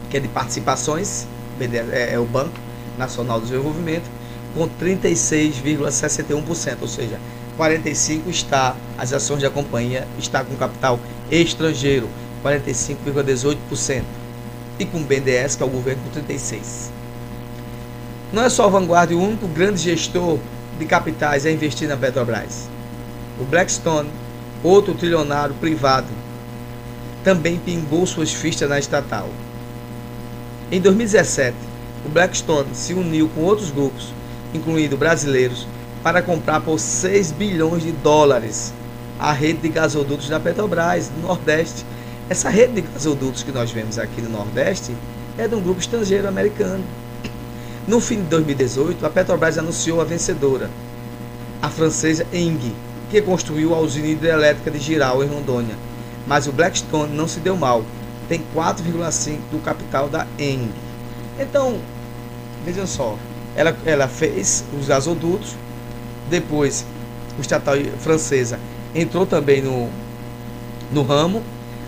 que é de participações, BNDES é, é o Banco Nacional do Desenvolvimento, com 36,61%, ou seja, 45 está as ações da companhia está com capital estrangeiro, 45,18%, e com o BNDES, que é o governo, com 36. Não é só o Vanguard o único grande gestor de capitais a investir na Petrobras. O Blackstone, outro trilionário privado, também pingou suas fichas na estatal. Em 2017, o Blackstone se uniu com outros grupos, incluindo brasileiros, para comprar por 6 bilhões de dólares a rede de gasodutos da Petrobras no Nordeste. Essa rede de gasodutos que nós vemos aqui no Nordeste é de um grupo estrangeiro americano. No fim de 2018, a Petrobras anunciou a vencedora, a francesa Eng, que construiu a usina hidrelétrica de Giral, em Rondônia. Mas o Blackstone não se deu mal, tem 4,5% do capital da Eng. Então, vejam só, ela, ela fez os gasodutos, depois o estatal francesa entrou também no, no ramo,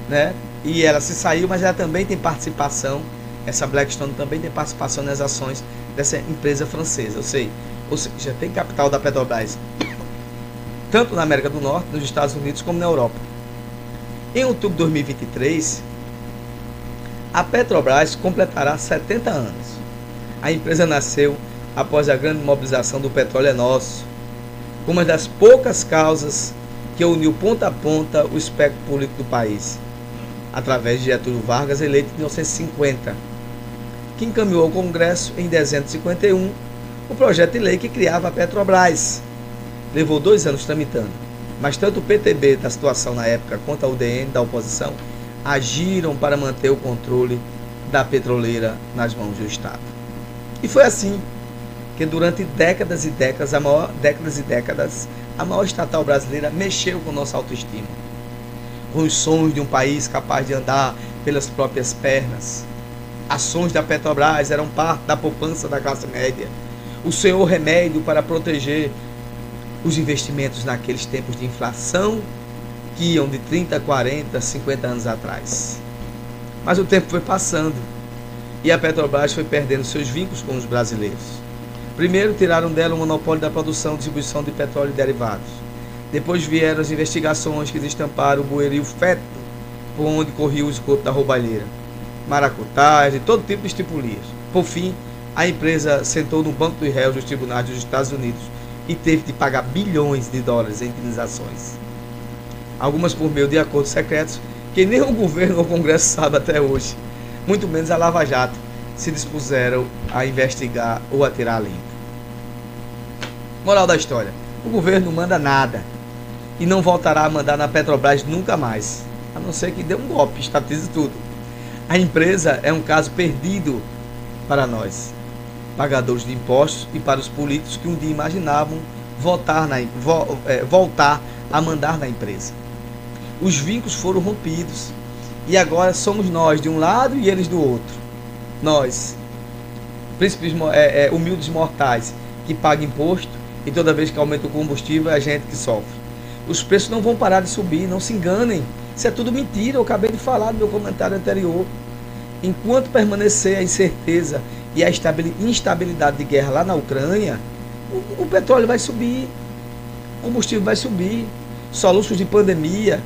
né? E ela se saiu, mas ela também tem participação, essa Blackstone também tem participação nas ações dessa empresa francesa, eu sei. Ou seja, tem capital da Petrobras tanto na América do Norte, nos Estados Unidos, como na Europa. Em outubro de 2023, a Petrobras completará 70 anos. A empresa nasceu após a grande mobilização do petróleo é nosso, uma das poucas causas que uniu ponta a ponta o espectro político do país, através de Getúlio Vargas, eleito em 1950, que encaminhou ao Congresso em dezembro de 51 o projeto de lei que criava a Petrobras. Levou dois anos tramitando, mas tanto o PTB da situação na época quanto a UDN da oposição agiram para manter o controle da petroleira nas mãos do Estado. E foi assim que durante décadas e décadas, a maior, décadas e décadas, a maior estatal brasileira mexeu com nossa autoestima. Os sonhos de um país capaz de andar pelas próprias pernas. Ações da Petrobras eram parte da poupança da classe média. O senhor remédio para proteger os investimentos naqueles tempos de inflação que iam de 30, 40, 50 anos atrás. Mas o tempo foi passando e a Petrobras foi perdendo seus vínculos com os brasileiros. Primeiro, tiraram dela o monopólio da produção e distribuição de petróleo e derivados. Depois vieram as investigações que destamparam o bueiro feto por onde corria o esgoto da roubalheira, maracutás e todo tipo de estipulias. Por fim, a empresa sentou no banco dos réus dos tribunais dos Estados Unidos e teve de pagar bilhões de dólares em indenizações. Algumas por meio de acordos secretos que nem o governo ou o Congresso sabe até hoje, muito menos a Lava Jato, se dispuseram a investigar ou a tirar limpo. Moral da história: o governo não manda nada e não voltará a mandar na Petrobras nunca mais, a não ser que dê um golpe, estatize tudo. A empresa é um caso perdido para nós, pagadores de impostos, e para os políticos que um dia imaginavam votar na, vo, é, voltar a mandar na empresa. Os vínculos foram rompidos e agora somos nós de um lado e eles do outro. Nós, príncipes é, é, humildes mortais, que pagam imposto e toda vez que aumenta o combustível é a gente que sofre. Os preços não vão parar de subir, não se enganem. Isso é tudo mentira, eu acabei de falar no meu comentário anterior. Enquanto permanecer a incerteza e a instabilidade de guerra lá na Ucrânia, o, o petróleo vai subir, o combustível vai subir, soluços de pandemia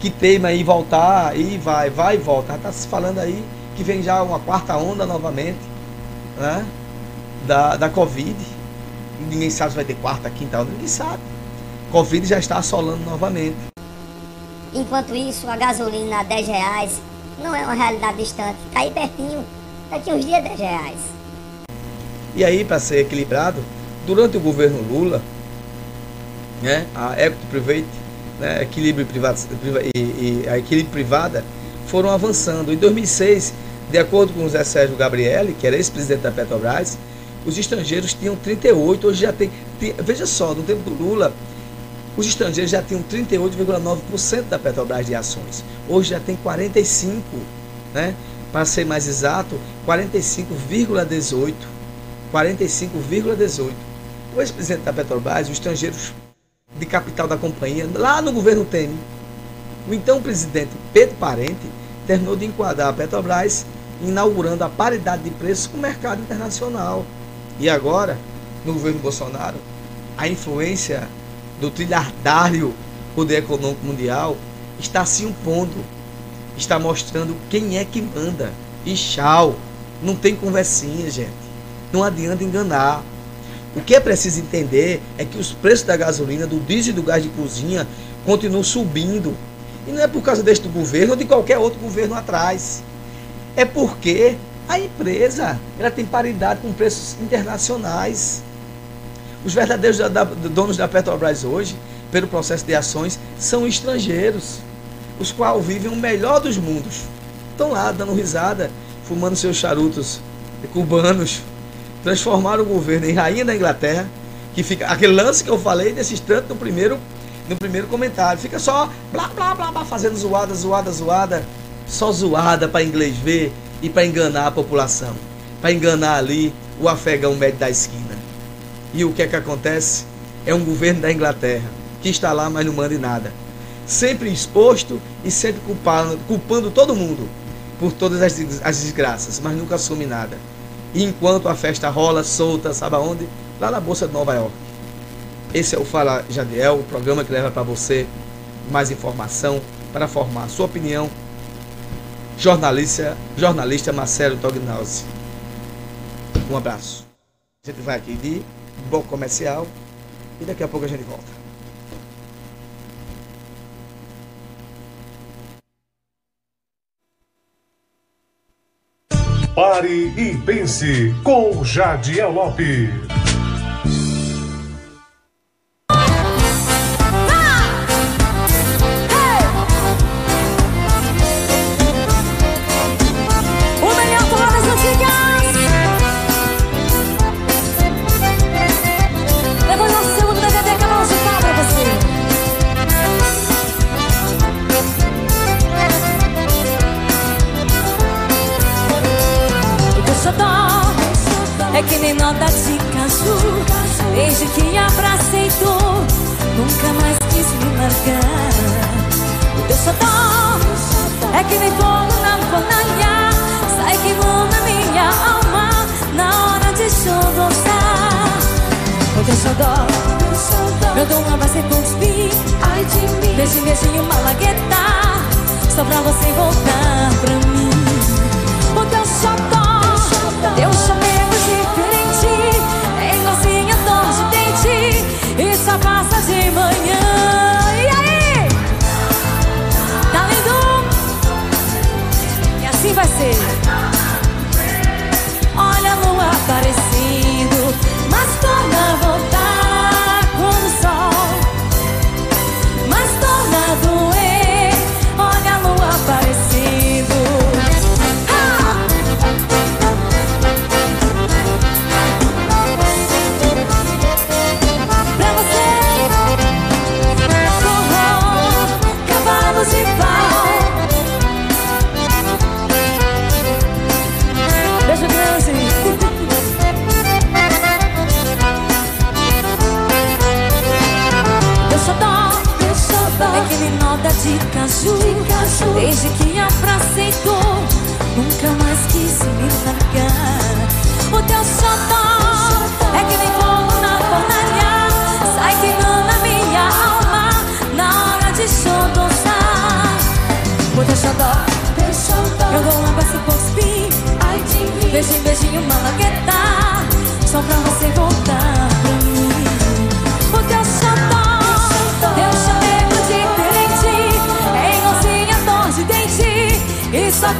que teima aí voltar e vai, vai e volta. Está se falando aí que vem já uma quarta onda novamente né, da, da Covid. Ninguém sabe se vai ter quarta, quinta onda, ninguém sabe. Covid já está assolando novamente. Enquanto isso, a gasolina a 10 reais não é uma realidade distante. Está aí pertinho, daqui uns dias 10 reais. E aí, para ser equilibrado, durante o governo Lula, né, a Equity Private, né, equilíbrio privado, e, e a equilíbrio privada foram avançando. Em 2006, de acordo com o Zé Sérgio Gabrielli, que era ex-presidente da Petrobras, os estrangeiros tinham 38, hoje já tem. Veja só, no tempo do Lula, os estrangeiros já tinham 38,9% da Petrobras de ações. Hoje já tem 45%, né? Para ser mais exato, 45,18%. 45,18%. O ex-presidente da Petrobras, os estrangeiros de capital da companhia, lá no governo Temer, o então presidente Pedro Parente terminou de enquadrar a Petrobras, inaugurando a paridade de preços com o mercado internacional. E agora, no governo Bolsonaro, a influência do trilhardário poder econômico mundial está se impondo, está mostrando quem é que manda. E tchau, não tem conversinha, gente. Não adianta enganar. O que é preciso entender é que os preços da gasolina, do diesel e do gás de cozinha continuam subindo. E não é por causa deste governo ou de qualquer outro governo atrás. É porque a empresa ela tem paridade com preços internacionais. Os verdadeiros da, da, donos da Petrobras hoje, pelo processo de ações, são estrangeiros, os quais vivem o melhor dos mundos. Estão lá dando risada, fumando seus charutos cubanos, transformaram o governo em rainha da Inglaterra, que fica aquele lance que eu falei desses tanto no primeiro no primeiro comentário, fica só blá blá blá, blá fazendo zoada, zoada, zoada, só zoada para inglês ver e para enganar a população, para enganar ali o afegão médio da esquina. E o que é que acontece? É um governo da Inglaterra que está lá, mas não manda nada. Sempre exposto e sempre culpando, culpando todo mundo por todas as, as desgraças, mas nunca assume nada. E enquanto a festa rola solta, sabe aonde? Lá na Bolsa de Nova York. Esse é o Fala Jadiel, o programa que leva para você mais informação para formar a sua opinião. Jornalista, jornalista Marcelo Tognazzi. Um abraço. A gente vai aqui de bloco comercial e daqui a pouco a gente volta. Pare e pense com Jadiel Lopes.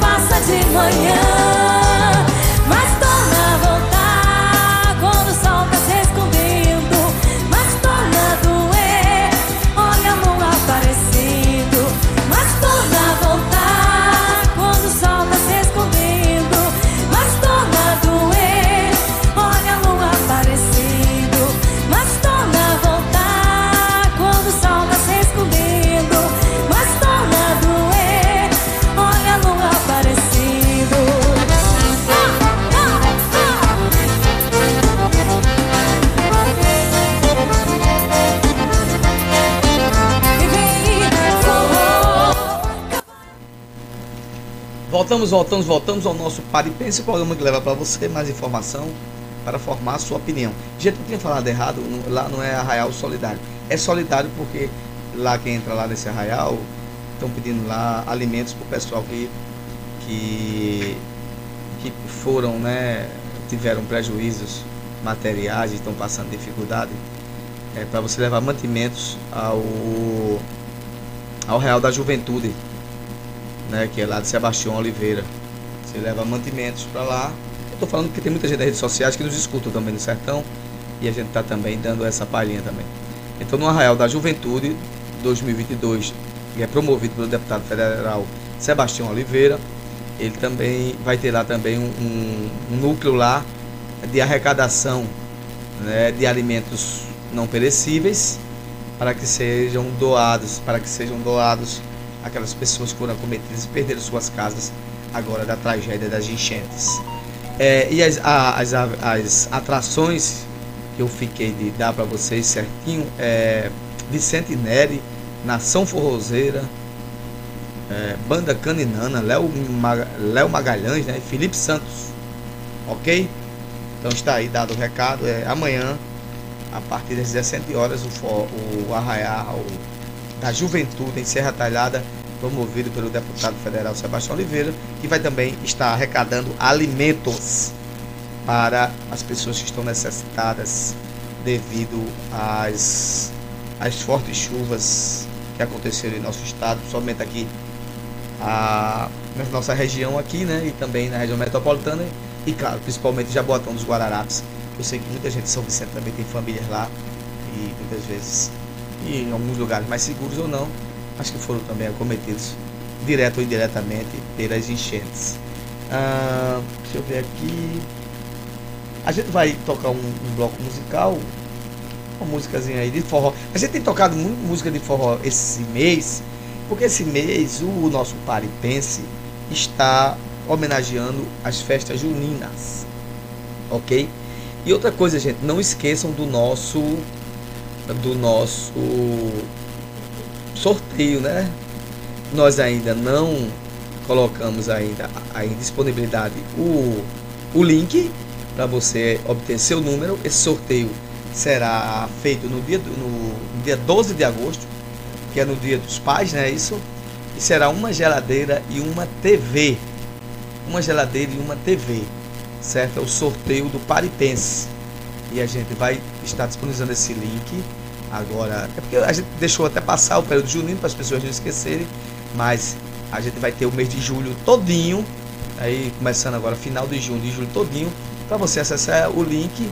Passa de manhã. Mas Voltamos, voltamos, voltamos ao nosso Pare Pense, programa que leva para você mais informação para formar a sua opinião. Gente, eu tinha falado errado, lá não é Arraial Solidário. É solidário porque lá quem entra lá nesse arraial estão pedindo lá alimentos para o pessoal que, que, que foram, né, tiveram prejuízos materiais e estão passando dificuldade. É para você levar mantimentos ao, ao Real da Juventude né, que é lá de Sebastião Oliveira. Você leva mantimentos para lá. Eu estou falando que tem muita gente das redes sociais que nos escuta também no sertão e a gente está também dando essa palhinha também. Então, no Arraial da Juventude 2022, que é promovido pelo deputado federal Sebastião Oliveira, ele também vai ter lá também um, um- um núcleo lá de arrecadação né, de alimentos não perecíveis para que sejam doados, para que sejam doados aquelas pessoas foram acometidas e perderam suas casas agora da tragédia das enchentes. É, e as, a- as, as atrações que eu fiquei de dar para vocês certinho é Vicente Neri, Nação Forrozeira, é, Banda Caninana, Léo Léo Magalhães, né, e Felipe Santos. Ok? Então está aí dado o recado. É, amanhã, a partir das 17 horas, o, o arraial da juventude em Serra Talhada, promovido pelo deputado federal Sebastião Oliveira, que vai também estar arrecadando alimentos para as pessoas que estão necessitadas devido às, às fortes chuvas que aconteceram em nosso estado, somente aqui a, na nossa região aqui, né? E também na região metropolitana e claro, principalmente Jaboatão dos Guararapes. Eu sei que muita gente de São Vicente também tem famílias lá e muitas vezes e em alguns lugares mais seguros ou não, acho que foram também acometidos direto ou indiretamente pelas enchentes. Ah, deixa eu ver aqui. A gente vai tocar um, um bloco musical, uma músicazinha aí de forró. A gente tem tocado muito música de forró esse mês, porque esse mês o nosso Paripense está homenageando as festas juninas, ok? E outra coisa, gente, não esqueçam do nosso do nosso sorteio, né? Nós ainda não colocamos ainda em disponibilidade o, o link para você obter seu número. Esse sorteio será feito no dia, no dia 12 de agosto, que é no dia dos pais, né? Isso. E será uma geladeira e uma TV. Uma geladeira e uma TV. Certo? É o sorteio do Paripense. E a gente vai estar disponibilizando esse link agora. É porque a gente deixou até passar o período junino para as pessoas não esquecerem. Mas a gente vai ter o mês de julho todinho. Aí começando agora final de junho, de julho todinho. Para você acessar o link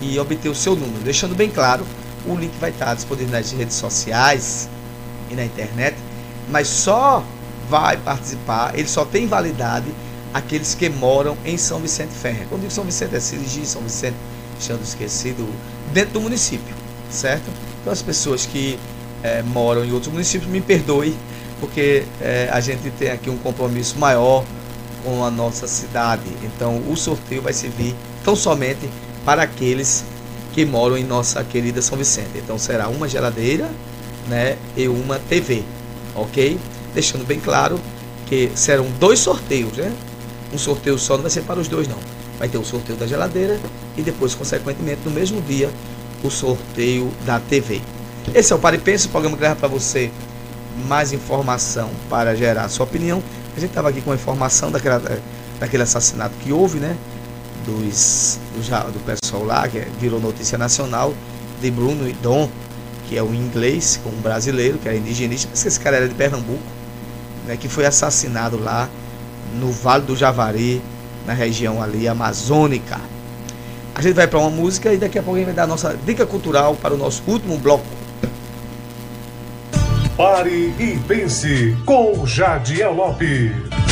e obter o seu número. Deixando bem claro, o link vai estar disponível nas redes sociais e na internet, mas só vai participar, ele só tem validade aqueles que moram em São Vicente Ferre. Quando digo São Vicente é Sirigi, São Vicente, deixando esquecido, dentro do município, certo? Então as pessoas que eh, moram em outros municípios, me perdoe, porque eh, a gente tem aqui um compromisso maior com a nossa cidade. Então o sorteio vai servir tão somente para aqueles que moram em nossa querida São Vicente. Então será uma geladeira, né, e uma TV, ok? Deixando bem claro que serão dois sorteios, né? Um sorteio só não vai ser para os dois não. Vai ter o sorteio da geladeira e depois, consequentemente, no mesmo dia, o sorteio da TV. Esse é o Paripense, o programa que leva para você mais informação para gerar sua opinião. A gente estava aqui com a informação daquela, daquele assassinato que houve, né? Dos, do, do pessoal lá, que virou notícia nacional, de Bruno e Dom, que é o inglês, com um brasileiro, que é indigenista, mas esse cara era de Pernambuco, né? Que foi assassinado lá no Vale do Javari, na região ali amazônica. A gente vai para uma música e daqui a pouco a gente vai dar a nossa dica cultural para o nosso último bloco. Pare e pense com Jadiel Lopes.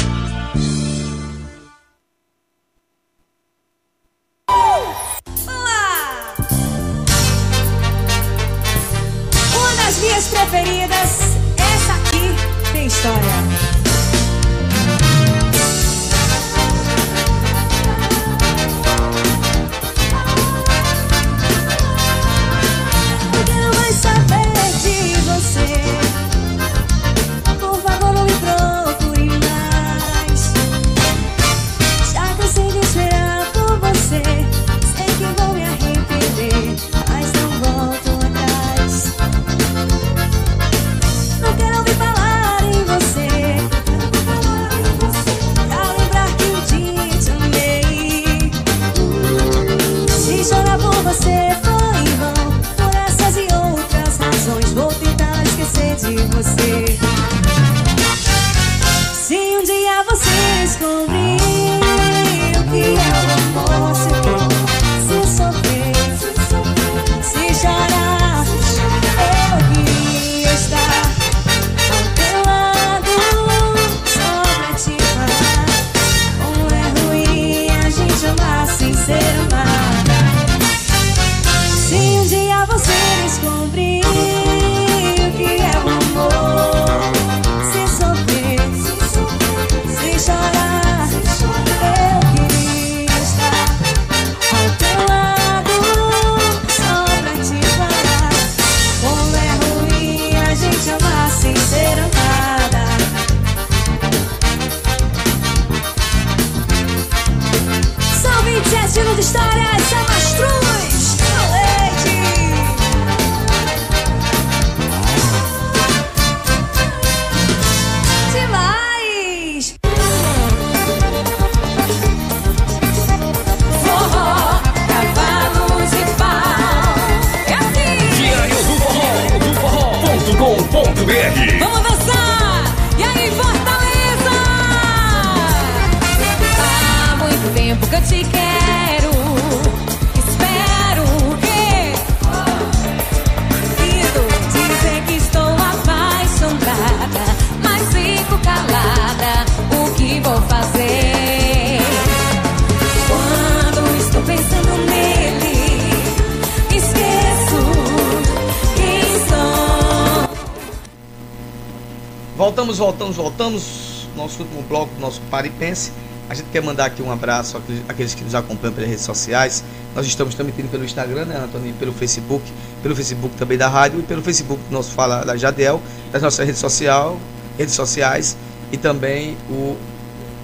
Voltamos, voltamos. Nosso último bloco, nosso Paripense. A gente quer mandar aqui um abraço àqueles- que nos acompanham pelas redes sociais. Nós estamos transmitindo pelo Instagram, né, Antônio? Pelo Facebook, pelo Facebook também da rádio e pelo Facebook do nosso Fala da Jadel, das nossas redes, social, redes sociais e também o,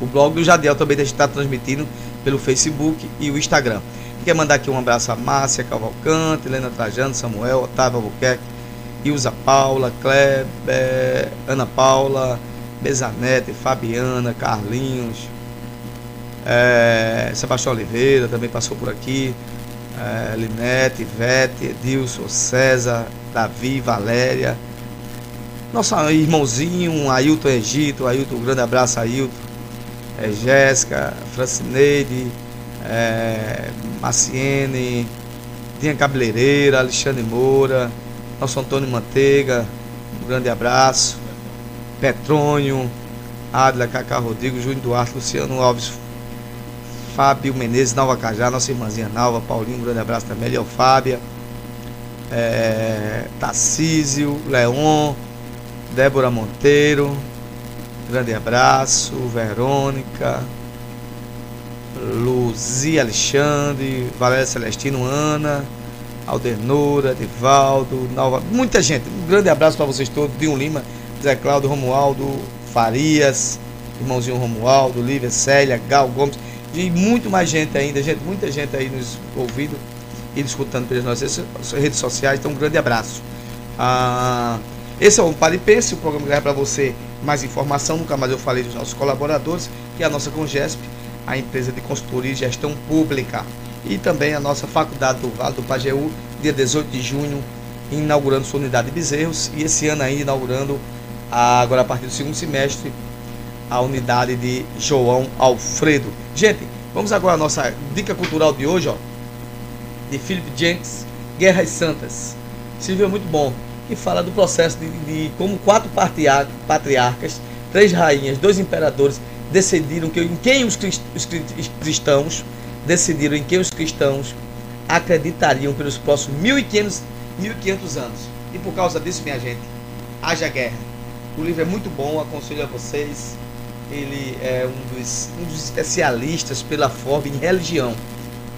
o blog do Jadel também está transmitindo pelo Facebook e o Instagram. Quer mandar aqui um abraço a Márcia Cavalcante, Helena Trajano, Samuel, Otávio Albuquerque, Ilza Paula, Kleber, Ana Paula, Bezanete, Fabiana, Carlinhos, é, Sebastião Oliveira também passou por aqui, é, Linete, Ivete, Edilson, César, Davi, Valéria, nosso irmãozinho, Ailton Egito, Ailton, um grande abraço, Ailton, é, Jéssica, Francineide, é, Maciene, Dinha Cabeleireira, Alexandre Moura, nosso Antônio Manteiga, um grande abraço, Petrônio, Adla, Cacá Rodrigo, Júnior Duarte, Luciano Alves, Fábio Menezes, Nalva Cajá, nossa irmãzinha Nalva, Paulinho, um grande abraço também, Léo Fábia, é, Tarcísio, Leon, Débora Monteiro, grande abraço, Verônica, Luzia Alexandre, Valéria Celestino, Ana, Aldenora, Divaldo, Nova, muita gente. Um grande abraço para vocês todos. Dinho Lima, Zé Cláudio, Romualdo, Farias, irmãozinho Romualdo, Lívia, Célia, Gal Gomes e muito mais gente ainda, gente, muita gente aí nos ouvindo e escutando pelas nossas redes sociais. Então, um grande abraço. Ah, esse é o Paripense, o programa que leva para você mais informação. Nunca mais eu falei dos nossos colaboradores, que é a nossa Congesp, a empresa de consultoria e gestão pública. E também a nossa Faculdade do Vale do Pajeú, dia 18 de junho, inaugurando sua unidade de Bezerros. E esse ano ainda inaugurando, agora a partir do segundo semestre, a unidade de João Alfredo. Gente, vamos agora à nossa dica cultural de hoje, ó, de Philip Jenks, Guerras Santas. Livro é muito bom e fala do processo de, de como quatro patriar- patriarcas, três rainhas, dois imperadores decidiram que, em quem os, crist- os cri- cristãos decidiram em quem os cristãos acreditariam pelos próximos 1500, 1500 anos. E por causa disso, minha gente, haja guerra. O livro é muito bom, aconselho a vocês. Ele é um dos, um dos especialistas pela forma em religião.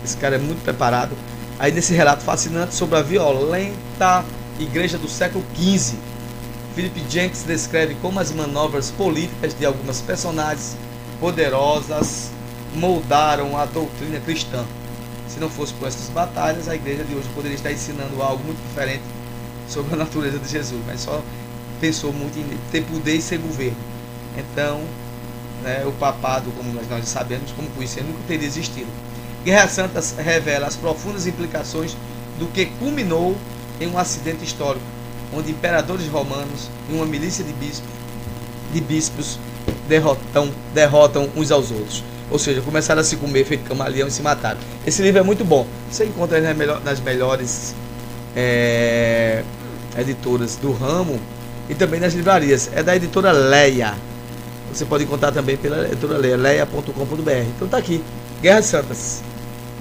Esse cara é muito preparado. Aí nesse relato fascinante sobre a violenta igreja do século XV, Philip Jenks descreve como as manobras políticas de algumas personagens poderosas moldaram a doutrina cristã. Se não fosse por essas batalhas, a igreja de hoje poderia estar ensinando algo muito diferente sobre a natureza de Jesus, mas só pensou muito em ter poder e ser governo. Então, né, o papado, como nós, nós sabemos, como conhecemos, nunca teria existido. Guerra Santa revela as profundas implicações do que culminou em um acidente histórico, onde imperadores romanos e uma milícia de bispos, de bispos derrotam, derrotam uns aos outros. Ou seja, começaram a se comer, feito camaleão e se mataram. Esse livro é muito bom. Você encontra ele nas, melhor- nas melhores é, editoras do ramo e também nas livrarias. É da editora Leia. Você pode encontrar também pela editora Leia, leia.com.br. Então tá aqui, Guerras Santas.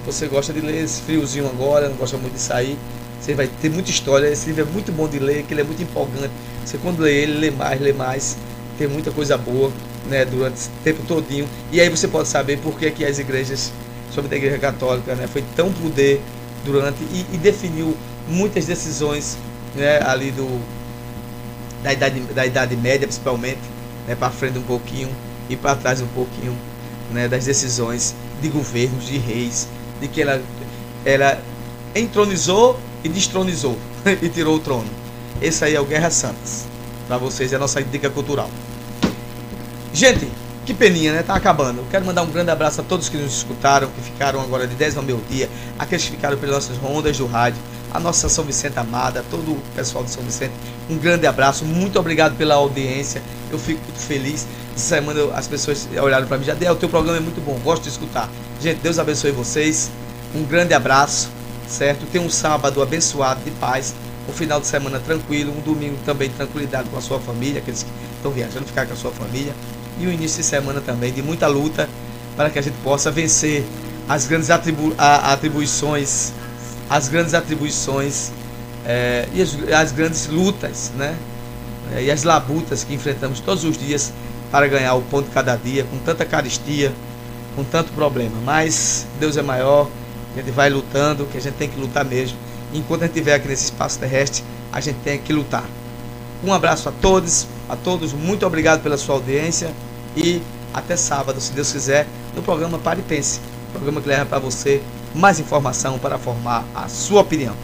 Você gosta de ler esse friozinho agora, não gosta muito de sair. Você vai ter muita história. Esse livro é muito bom de ler, que ele é muito empolgante. Você quando lê ele, lê mais, lê mais. Tem muita coisa boa, né, durante esse tempo todinho. E aí você pode saber por que, que as igrejas, sobre a igreja católica, né, foi tão poder durante e, e definiu muitas decisões, né, ali do da idade, da idade média principalmente, né, para frente um pouquinho e para trás um pouquinho, né, das decisões de governos, de reis, de que ela, ela entronizou e destronizou <laughs> e tirou o trono. Esse aí é o Guerra Santas. Para vocês é a nossa dica cultural. Gente, que peninha, né? Tá acabando. Eu quero mandar um grande abraço a todos que nos escutaram, que ficaram agora de 10 ao meio dia, aqueles que ficaram pelas nossas ondas do rádio, a nossa São Vicente amada, todo o pessoal de São Vicente. Um grande abraço, muito obrigado pela audiência. Eu fico muito feliz. Essa semana as pessoas olharam para mim, já o teu programa é muito bom, gosto de escutar. Gente, Deus abençoe vocês. Um grande abraço, certo? Tenha um sábado abençoado de paz, um final de semana tranquilo, um domingo também de tranquilidade com a sua família, aqueles que estão viajando, ficar com a sua família. E um início de semana também de muita luta para que a gente possa vencer as grandes atribu atribuições, as grandes atribuições eh, e as, as grandes lutas, né? Eh, e as labutas que enfrentamos todos os dias para ganhar o pão de cada dia, com tanta caristia, com tanto problema. Mas Deus é maior, a gente vai lutando, que a gente tem que lutar mesmo. Enquanto a gente estiver aqui nesse espaço terrestre, a gente tem que lutar. Um abraço a todos, a todos, muito obrigado pela sua audiência e até sábado, se Deus quiser, no programa Pare e Pense, programa que leva para você mais informação para formar a sua opinião.